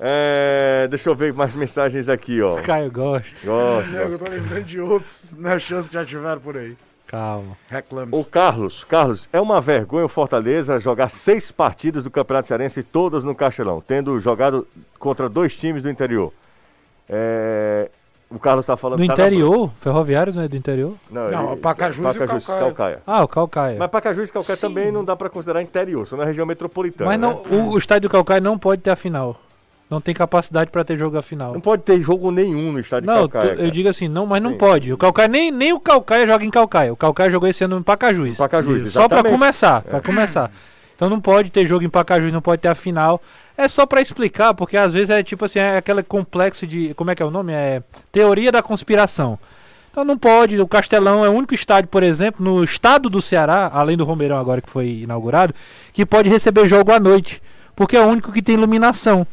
É, deixa eu ver mais mensagens aqui, ó. Caio gosta. Gosto, Nego, eu gosto. tô lembrando de outros, né, chances que já tiveram por aí. Calma. Reclame. O Carlos, Carlos, é uma vergonha o Fortaleza jogar seis partidas do Campeonato Cearense, todas no Castelão, tendo jogado contra dois times do interior. É, o Carlos está falando... No tá na- interior? Ferroviário não é do interior? Não, Não, ele- Pacajus e o Pacajus, Calcaia. Calcaia. Ah, o Calcaia. Mas Pacajus e Calcaia também não dá para considerar interior, só na região metropolitana. Mas não, né? o, o estádio do Calcaia não pode ter a final. Não tem capacidade pra ter jogo a final. Não pode ter jogo nenhum no estádio Não, de Calcaia. tu- eu digo assim, não, mas não Sim. pode. O Calcaia nem, nem o Calcaia joga em Calcaia. O Calcaia jogou esse ano em Pacajus. Pacajus, Só pra exatamente. começar, pra começar. Então não pode ter jogo em Pacajus, não pode ter a final. É só pra explicar, porque às vezes é tipo assim, é aquele complexo de, como é que é o nome? É teoria da conspiração. Então não pode, o Castelão é o único estádio, por exemplo, no estado do Ceará, além do Romeirão agora que foi inaugurado, que pode receber jogo à noite, porque é o único que tem iluminação.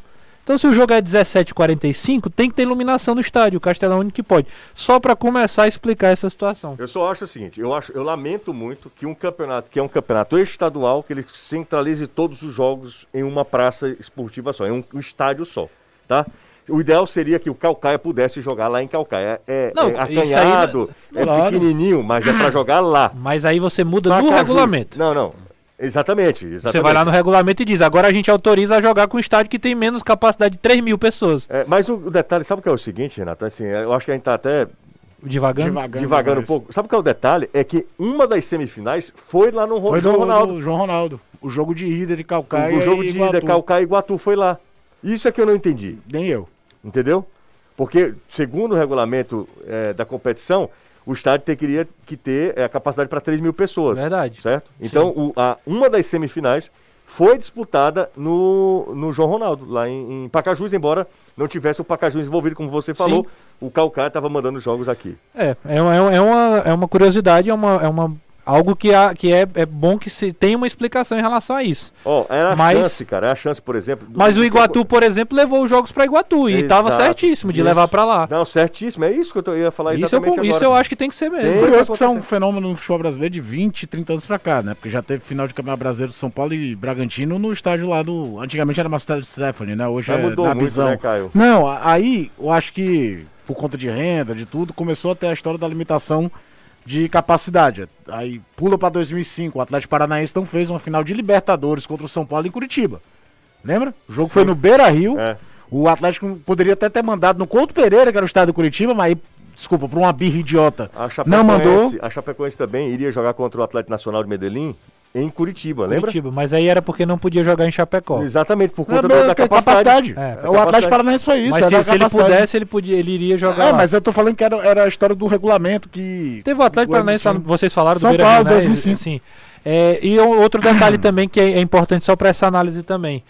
Então, se o jogo é 17h45, tem que ter iluminação no estádio. O Castelão é o único que pode. Só para começar a explicar essa situação. Eu só acho o seguinte, eu acho, eu lamento muito que um campeonato, que é um campeonato estadual, que ele centralize todos os jogos em uma praça esportiva só, em um, um estádio só, tá? O ideal seria que o Calcaia pudesse jogar lá em Calcaia. É, Não, é isso aí acanhado, não- é Claro. pequenininho, mas é para jogar lá. Mas aí você muda no Pacajus. regulamento. Não, não. Exatamente, exatamente. Você vai lá no regulamento e diz: agora a gente autoriza a jogar com um estádio que tem menos capacidade de 3 mil pessoas. É, mas o, o detalhe, sabe o que é o seguinte, Renato? Assim, eu acho que a gente tá até Devagando. Devagando divagando um pouco. Sabe o que é o detalhe? É que uma das semifinais foi lá no Foi João do, Ronaldo. do João Ronaldo. O jogo de ida de Calcaia O, o jogo e de ida. Calcaia e Iguatu foi lá. Isso é que eu não entendi, Nem eu. entendeu? Porque, segundo o regulamento eh, da competição, o estádio teria que ter eh, a capacidade para 3 mil pessoas. Verdade. Certo? Então, o- a- uma das semifinais foi disputada no, no João Ronaldo, lá em, em Pacajus, embora não tivesse o Pacajus envolvido, como você falou. Sim. O Calcaia estava mandando jogos aqui. É, é, é é uma, é uma curiosidade, é, uma, é uma, algo que, há, que é, é bom que se tenha uma explicação em relação a isso. Ó, era a Mas- chance, cara. É a chance, por exemplo. do- Mas o do- Iguatu, por exemplo, levou os jogos para Iguatu e estava certíssimo de Isso. levar para lá. Não, certíssimo. É isso que eu tô- ia falar Isso eu, exatamente isso agora. eu acho que tem que ser mesmo. Curioso que isso é um fenômeno no futebol brasileiro de 20, 30 anos pra cá, né? Porque já teve final de Campeonato Brasileiro de São Paulo e Bragantino no estádio lá do. Antigamente era Marcelo Stephanie, né? Hoje Mas é mudou na muito, Bisão. né, Caio? Não, aí eu acho que por conta de renda, de tudo, começou a ter a história da limitação de capacidade. Aí pula pra 2005, o Atlético Paranaense não fez uma final de Libertadores contra o São Paulo em Curitiba. Lembra? O jogo foi no Beira Rio. É. O Atlético poderia até ter mandado no Couto Pereira, que era o estádio do Curitiba, mas aí, desculpa, por uma birra idiota. Não mandou. A Chapecoense também iria jogar contra o Atlético Nacional de Medellín em Curitiba, lembra? Curitiba, mas aí era porque não podia jogar em Chapecó. Exatamente, por Não, conta mas da, da que capacidade. É, o capacidade. Atlético Paranaense foi isso. mas era se, se ele capacidade. pudesse, ele, podia, ele iria jogar É, lá. mas eu tô falando que era, era a história do regulamento que. Teve o Atlético o Paranaense, vocês falaram São do Beira Paulo, Rio, né? 2005. Sim. É, e o- outro detalhe também que é, é importante só para essa análise também.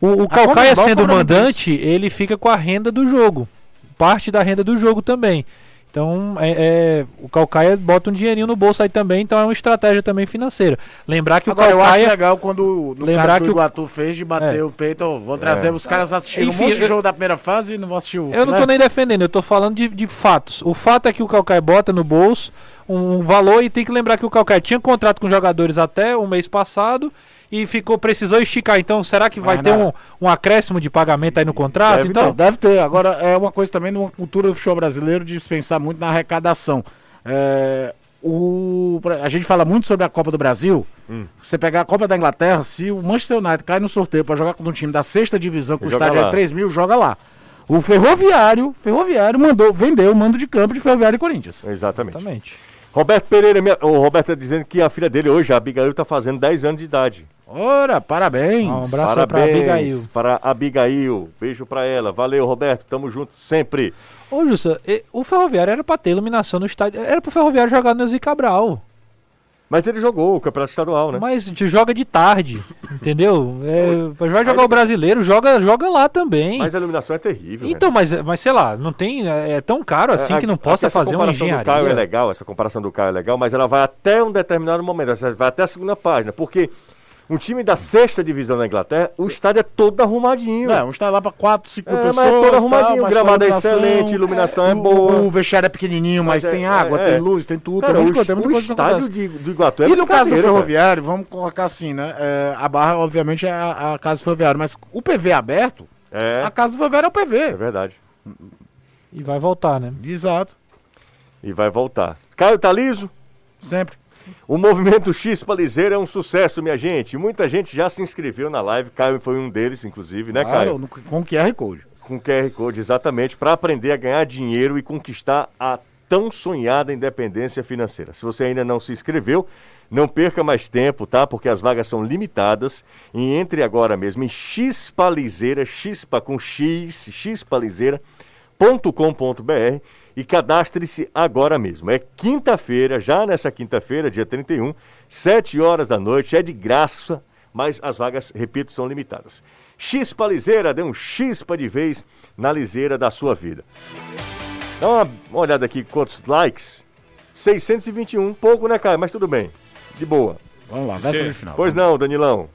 O, o Calcaia sendo mandante, ele fica com a renda do jogo. Parte da renda do jogo também. Então, é, é, o Calcaia bota um dinheirinho no bolso aí também, então é uma estratégia também financeira. Lembrar que Agora, o eu acho Calcaia. legal quando no Lembrar caso que o- Iguatu fez de bater É. o peito, vou trazer os caras assistindo Enfim, um monte de jogo da primeira fase e não vou assistir o Eu não tô né? nem defendendo, eu tô falando de, de fatos. O fato é que o Calcaia bota no bolso um, valor e tem que lembrar que o Calcaia tinha contrato com jogadores até o mês passado e ficou precisou esticar. Então, será que vai Mas ter um, um acréscimo de pagamento aí no contrato? Deve então, Não, deve ter. Agora, é uma coisa também numa cultura do futebol brasileiro de pensar muito na arrecadação. É, o, a gente fala muito sobre a Copa do Brasil. Hum. Você pegar a Copa da Inglaterra, se o Manchester United cai no sorteio para jogar contra um time da sexta divisão, com o estádio lá. é 3 mil, joga lá. O Ferroviário, Ferroviário mandou, vendeu o mando de campo de Ferroviário e Corinthians. Exatamente. exatamente. Roberto Pereira, minha- o Roberto tá dizendo que a filha dele hoje, a Abigail, tá fazendo 10 anos de idade. Ora, parabéns. Um abraço aí pra Parabéns Abigail. para a Abigail. Beijo pra ela. Valeu, Roberto. Tamo junto sempre. Ô, Jussa, o Ferroviário era pra ter iluminação no estádio. Era pro Ferroviário jogar no Zé Cabral. Mas ele jogou o Campeonato Estadual, né? Mas te joga de tarde, entendeu? É, vai jogar o brasileiro, joga, joga lá também. Mas a iluminação é terrível. Então, mas, mas sei lá, não tem. É, é tão caro assim A- que não a- possa fazer uma engenharia. do Caio é legal, essa comparação do Caio é legal, mas ela vai até um determinado momento, vai até a segunda página, porque um time da sexta divisão da Inglaterra, o estádio é todo arrumadinho. É, um está lá para 4, 5 É, mil mas pessoas. é todo arrumadinho, tal, o gramado é excelente, iluminação é o- boa. O vestiário é pequenininho, mas, Mas é- tem água, é, tem é. luz, tem tudo. Cara, tem o, muita coisa, tem muita o estádio de, do Iguatu é E no caso do brincadeira, cara. ferroviário, vamos colocar assim, né? é, a barra, obviamente, é a, a casa do ferroviário, mas o PV aberto, É, a casa do ferroviário é o é PV. verdade. E vai voltar, né? Exato, E vai voltar. Caio tá liso? sempre. O movimento X Liseira é um sucesso, minha gente. Muita gente já se inscreveu na live. Caio foi um deles, inclusive, né, Caio? com QR Code. Com QR Code, exatamente, para aprender a ganhar dinheiro e conquistar a tão sonhada independência financeira. Se você ainda não se inscreveu, não perca mais tempo, tá? Porque as vagas são limitadas. E entre agora mesmo em Xpalizeira, Xpa com X, xpalizeira.com.br e cadastre-se agora mesmo. É quinta-feira, já nessa quinta-feira, dia 31, 7 horas da noite, é de graça, mas as vagas, repito, são limitadas. Xpa Liseira, dê um chispa de vez na liseira da sua vida. Dá uma olhada aqui quantos likes. 621, pouco né, Caio? Mas tudo bem. De boa. Vamos lá, verso de final. Pois não, Danilão.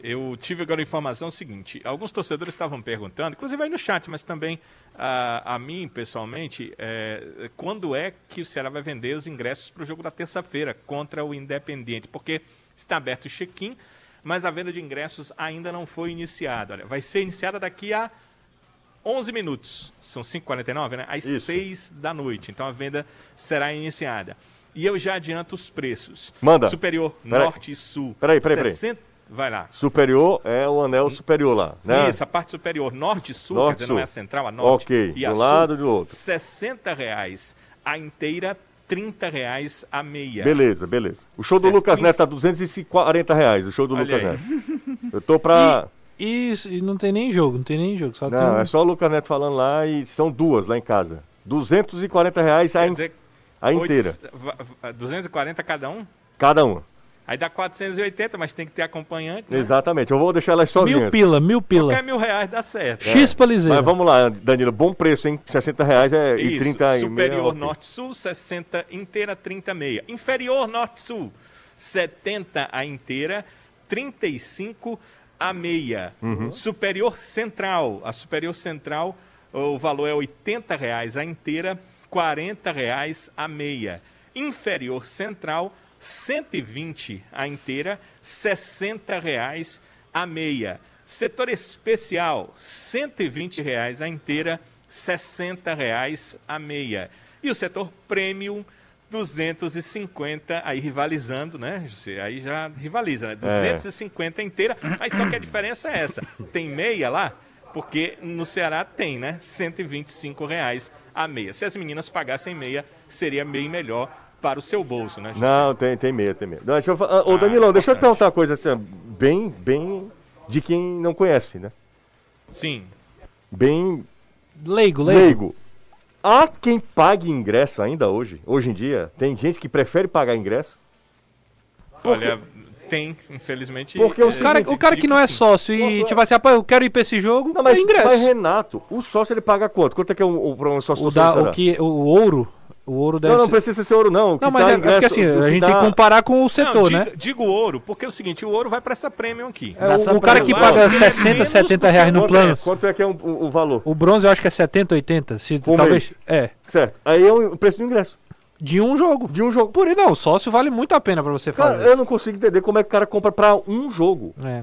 Eu tive agora a informação seguinte: alguns torcedores estavam perguntando, inclusive aí no chat, mas também a, a mim pessoalmente, é, quando é que o Ceará vai vender os ingressos para o jogo da terça-feira contra o Independiente? Porque está aberto o check-in, mas a venda de ingressos ainda não foi iniciada. Olha, vai ser iniciada daqui a 11 minutos. São 5h49, né? Às Isso. 6 da noite. Então a venda será iniciada. E eu já adianto os preços. Manda. Superior. Norte e Sul. Peraí, peraí, peraí. 60... Vai lá. Superior é o anel superior lá, né? Isso, a parte superior, norte e sul, Norte quer dizer, e sul. não é a central, a norte Ok, e do sul. lado e do outro. 60 reais a inteira, 30 reais a meia. Beleza, beleza. O show do Certo. Lucas Neto tá 240 reais, o show do Olha Lucas aí. Neto. Eu tô pra... E, e não tem nem jogo, não tem nem jogo. Só tem Não, um- é só o Lucas Neto falando lá e são duas lá em casa. 240 reais a, in- dizer, a inteira, oito- va- va- 240 cada um? cada uma. Aí dá 480, mas tem que ter acompanhante. Né? Exatamente, eu vou deixar elas sozinhas. Mil pila, mil pila. Qualquer mil reais dá certo. X pra liseira. Mas vamos lá, Danilo, bom preço, hein? 60 reais é, e Isso, 30 e superior meia, ok. norte-sul, 60 inteira, 30 meia. Inferior norte-sul, 70 a inteira, 35 a meia. Uhum. Superior central, a superior central, o valor é 80 reais a inteira, 40 reais a meia. Inferior central, 120 a inteira, 60 reais a meia. Setor especial, 120 reais a inteira, 60 reais a meia. E o setor premium, 250, aí rivalizando, né? Aí já rivaliza, né? 250 inteira, mas só que a diferença é essa. Tem meia lá, porque no Ceará tem, né? 125 reais a meia. Se as meninas pagassem meia, seria bem melhor para o seu bolso, né, José? Não, tem, tem meia, tem. Não, deixa eu, ah, ô, Ah, Danilão, deixa eu te perguntar uma coisa assim, bem, bem de quem não conhece, né? Sim. Bem Leigo, leigo. leigo. Há quem pague ingresso ainda hoje? Hoje em dia? Tem gente que prefere pagar ingresso? Olha, tem, infelizmente. Porque o é, O cara, o cara que não é sim. sócio e, tipo assim, rapaz, eu quero ir pra esse jogo, Não, mas, é ingresso. mas Renato, o sócio ele paga quanto? Quanto é que é o, o, o sócio o, da, o, que, o ouro, o ouro deve Não, não precisa ser ouro, não. Não, mas dá é, é porque ingresso, assim, o a que gente dá- tem que comparar com o Não, setor, diga, né? digo ouro, porque é o seguinte, o ouro vai para essa premium aqui. É, o, o cara que paga é 60, menos 70 do reais no o plano. ingresso. Quanto é que é o, o valor? O bronze eu acho que é 70, 80. Se, Por talvez. mês. É. Certo. Aí é o preço do ingresso. De um jogo. De um jogo. Por aí não, o sócio vale muito a pena pra você Cara, fazer. eu não consigo entender como é que o cara compra pra um jogo. É.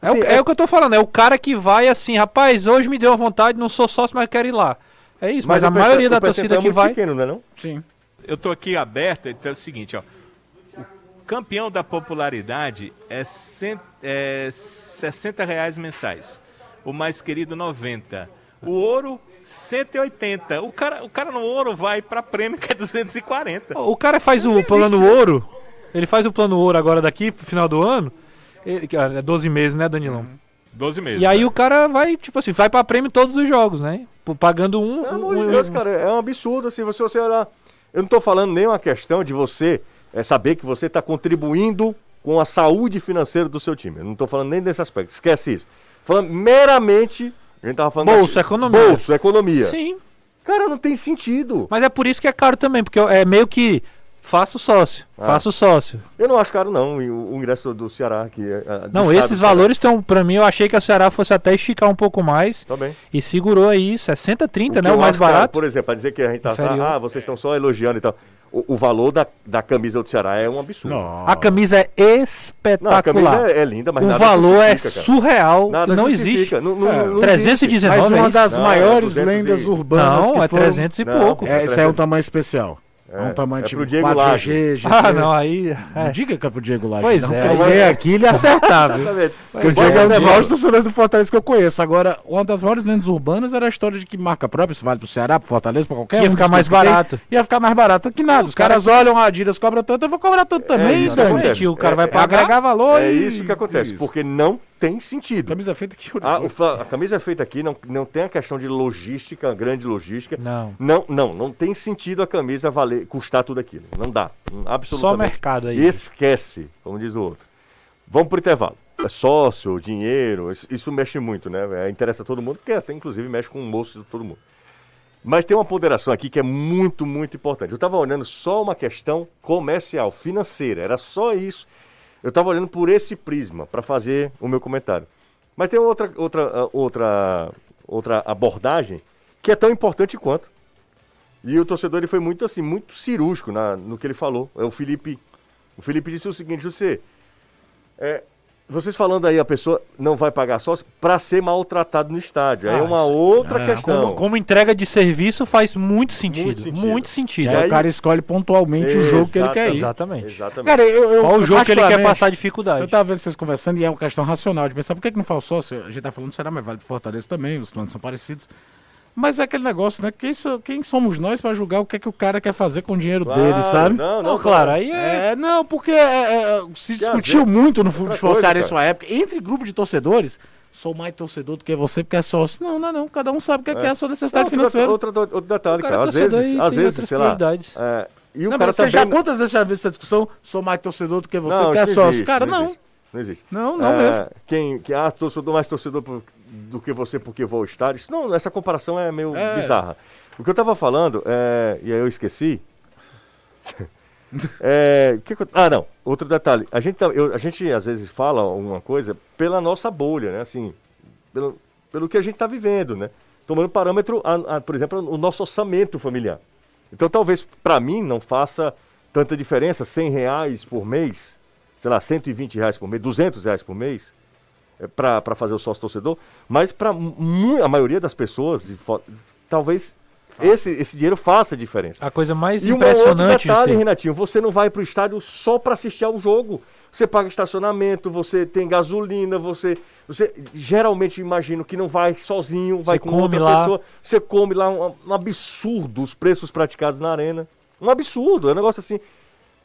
É, o, é- é o que eu tô falando, é o cara que vai assim, rapaz, hoje me deu uma vontade, não sou sócio, mas quero ir lá. É isso, mas, a o perce- maioria da torcida é que vai. pequeno, não é não? Sim. Eu tô aqui aberto, então é o seguinte, ó. O campeão da popularidade é, cem, é 60 reais mensais. O mais querido, 90. O ouro, 180. O cara, o cara no ouro vai pra prêmio que é 240. O cara faz o plano ouro, ele faz o plano ouro agora daqui pro final do ano. Ele, que, é 12 meses, né, Danilão? 12 meses. E aí né? o cara vai, tipo assim, vai pra prêmio todos os jogos, né? P- Pagando um. Pelo um- amor de um- Deus, cara, é um absurdo assim, você, você olhar. Eu não tô falando nem uma questão de você é, saber que você está contribuindo com a saúde financeira do seu time. Eu não tô falando nem desse aspecto, esquece isso. Falando meramente. A gente tava falando. Bolso, da- economia. Bolso, economia. Sim. Cara, não tem sentido. Mas é por isso que é caro também, porque é meio que faço sócio, Ah. faço sócio. Eu não acho caro, não, o, o ingresso do Ceará aqui. é, é, do Não, esses valores estão, pra mim, eu achei que a Ceará fosse até esticar um pouco mais Tá bem. e segurou aí 60, 30, O né? O mais caro, barato. por exemplo, para dizer que a gente tá Inferior. ah, vocês estão só elogiando e tal. O, o valor da, da camisa do Ceará é um absurdo. Não. A camisa é Não, a espetacular. camisa é, é linda, mas o nada valor é surreal, Nada não existe. Não, não, É, não 319 Mas é uma das Não, maiores 200 e- lendas urbanas Não, que é foram... 300 e Não, pouco. é É, esse é um tamanho especial. É, um É, tamanho é tipo pro Diego 4 Laje. GG, GG. Ah, não, aí. Não é. diga que é pro Diego Laje. Pois não, é, ele aí- vem aqui ele acertar, viu? Exatamente. Porque o Pois Diego é um dos é. maiores torcedores do Fortaleza que eu conheço. Agora, uma das maiores lendas urbanas era a história de que marca própria, isso vale pro Ceará, pro Fortaleza, pra qualquer Ia um ficar dos mais que tem, barato. Ia ficar mais barato que nada. Os caras olham, a Adidas cobra tanto, eu vou cobrar tanto também, isso Dani. acontece. o cara vai É- pagar. agregar valor É isso que acontece, Isso. porque não tem sentido. Camisa feita aqui. A, o fa- a camisa é feita aqui, não, não tem a questão de logística, grande logística. Não. Não, não, não tem sentido a camisa valer, custar tudo aquilo. Não dá. Hum, Só Absolutamente. mercado aí. Esquece, como diz o outro. Vamos pro intervalo. É sócio, dinheiro, isso, isso mexe muito, né? É, interessa todo mundo, porque até inclusive mexe com o moço de todo mundo. Mas tem uma ponderação aqui que é muito, muito importante. Eu estava olhando só uma questão comercial, financeira, era só isso. Eu tava olhando por esse prisma para fazer o meu comentário. Mas tem outra, outra, ah, outra, outra abordagem que é tão importante quanto. E o torcedor ele foi muito assim, muito cirúrgico na, no que ele falou. É o Felipe. O Felipe disse o seguinte, José. É, vocês falando aí, a pessoa não vai pagar sócio para ser maltratado no estádio. aí é Ah, uma isso- outra é, questão. Como, como entrega de serviço faz muito sentido. Muito Muito sentido. sentido. E aí, o cara escolhe pontualmente o jogo que ele quer ir. Exatamente. Exatamente. Cara, eu, eu, Qual o jogo que ele quer passar dificuldade? Eu tava vendo vocês conversando e é uma questão racional de pensar por que, que não faz sócio? A gente tá falando será, mas vale pro Fortaleza também, os planos são parecidos. Mas é aquele negócio, né? Quem, so- quem somos nós pra julgar o que é que o cara quer fazer com o dinheiro Claro, dele, sabe? Não, Não, não, claro, aí é. É, não, porque é, é, se às discutiu vezes- muito no futebol cearense cara. sua época, entre grupo de torcedores, sou mais torcedor do que você porque é sócio. Não, não, não. Cada um sabe o que é, que é a sua necessidade Outra- financeira. Outra, outra, outro detalhe, cara é Às vezes, às vezes, sei lá. é, e o Não, cara mas você também. já quantas vezes já viu essa discussão? Sou mais torcedor do que você não, porque é sócio. existe, cara, não. Existe, não existe. Não, não É, mesmo. Quem, quem ah, torcedor mais torcedor por- do que você porque vou ao estádio. Isso, não, essa comparação é meio É. bizarra. O que eu tava falando, é, e aí eu esqueci. É, que ah, não. Outro detalhe. A gente, tá- eu- a gente às vezes fala alguma coisa pela nossa bolha, né? Assim, pelo, pelo que a gente está vivendo, né? Tomando parâmetro, a- a- por exemplo, o nosso orçamento familiar. Então, talvez para mim não faça tanta diferença, 100 reais por mês, sei lá, 120 reais por mês, 200 reais por mês, para fazer o sócio torcedor, mas para a maioria das pessoas, talvez esse, esse dinheiro faça diferença. A coisa mais E um outro impressionante detalhe, Renatinho, você não vai para o estádio só para assistir ao jogo. Você paga estacionamento, você tem gasolina, você, você geralmente imagino que não vai sozinho, vai Você com outra lá. pessoa. Você come lá, um, um absurdo os preços praticados na arena. Um absurdo, é um negócio assim.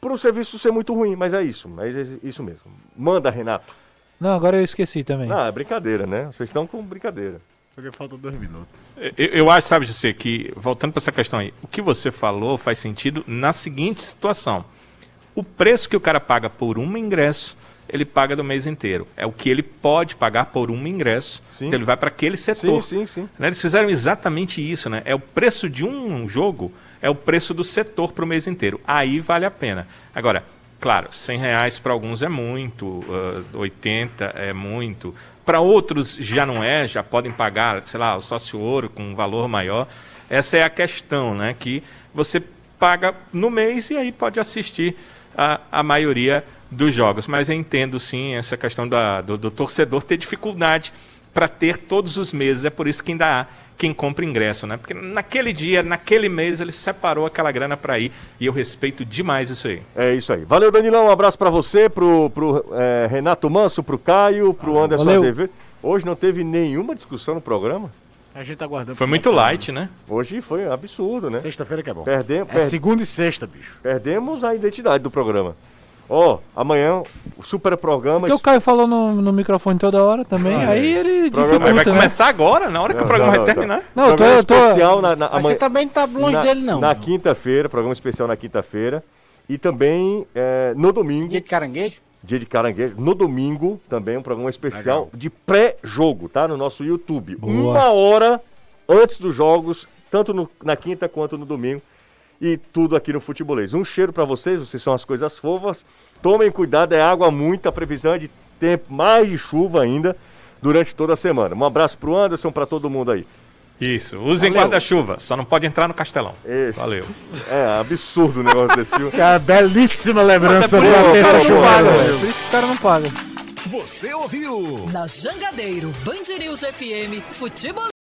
Por um serviço ser muito ruim, mas é isso, mas é isso mesmo. Manda, Renato. Não, agora eu esqueci também. Ah, é brincadeira, né? Vocês estão com brincadeira. Porque falta dois minutos. Eu, eu acho, sabe, José, que, voltando para essa questão aí, o que você falou faz sentido na seguinte situação. O preço que o cara paga por um ingresso, ele paga do mês inteiro. É o que ele pode pagar por um ingresso. Sim. Então ele vai para aquele Sim, setor. sim, sim. Né, Eles fizeram exatamente isso, né? É o preço de um jogo, é o preço do setor para o mês inteiro. Aí vale a pena. Agora, claro, 100 reais para alguns é muito, ah, 80 é muito. Para outros já não é, já podem pagar, sei lá, o sócio ouro com um valor maior. Essa é a questão, né? Que você paga no mês e aí pode assistir a, a maioria dos jogos. Mas eu entendo sim essa questão da- do, do torcedor ter dificuldade para ter todos os meses. É por isso que ainda há quem compra ingresso, né? Porque naquele dia, naquele mês, ele separou aquela grana para ir. E eu respeito demais isso aí. É isso aí. Valeu, Danilão. Um abraço pra você, pro, pro eh, Renato Manso, pro Caio, pro Anderson Valeu. Azevedo. Hoje não teve nenhuma discussão no programa. A gente tá aguardando. Foi muito light, né? Hoje foi um absurdo, né? Sexta-feira que é bom. Perdem, É per- segunda e sexta, bicho. Perdemos a identidade do programa. Ó, amanhã o super programa. Porque o Caio falou no, no microfone toda hora também, Ah, aí é. ele Programa- Mas vai né? começar agora, na hora que o Não, programa não, não, vai tá. terminar. Não, eu tô, eu tô... especial na, na, Mas amanhã- você também tá longe na- dele, não. Na quinta-feira, programa especial na quinta-feira. E também eh, no domingo, Dia de caranguejo? dia de caranguejo. No domingo, também um programa especial de pré-jogo, tá? No nosso YouTube. Boa. Uma hora antes dos jogos, tanto no- na quinta quanto no domingo. E tudo aqui no Futebolês. Um cheiro pra vocês, vocês são as coisas fofas. Tomem cuidado, é água muita, a previsão é de tempo, mais de chuva ainda, durante toda a semana. Um abraço pro Anderson, pra todo mundo aí. Isso. Usem guarda-chuva, só não pode entrar no castelão. Esse. Valeu. É absurdo o negócio desse filme. Cara, belíssima lembrança Até da por isso, terça cara, Não chuva. paga, Valeu. velho. Por isso que o cara não paga. Você ouviu? Na Jangadeiro, Band News FM, Futebol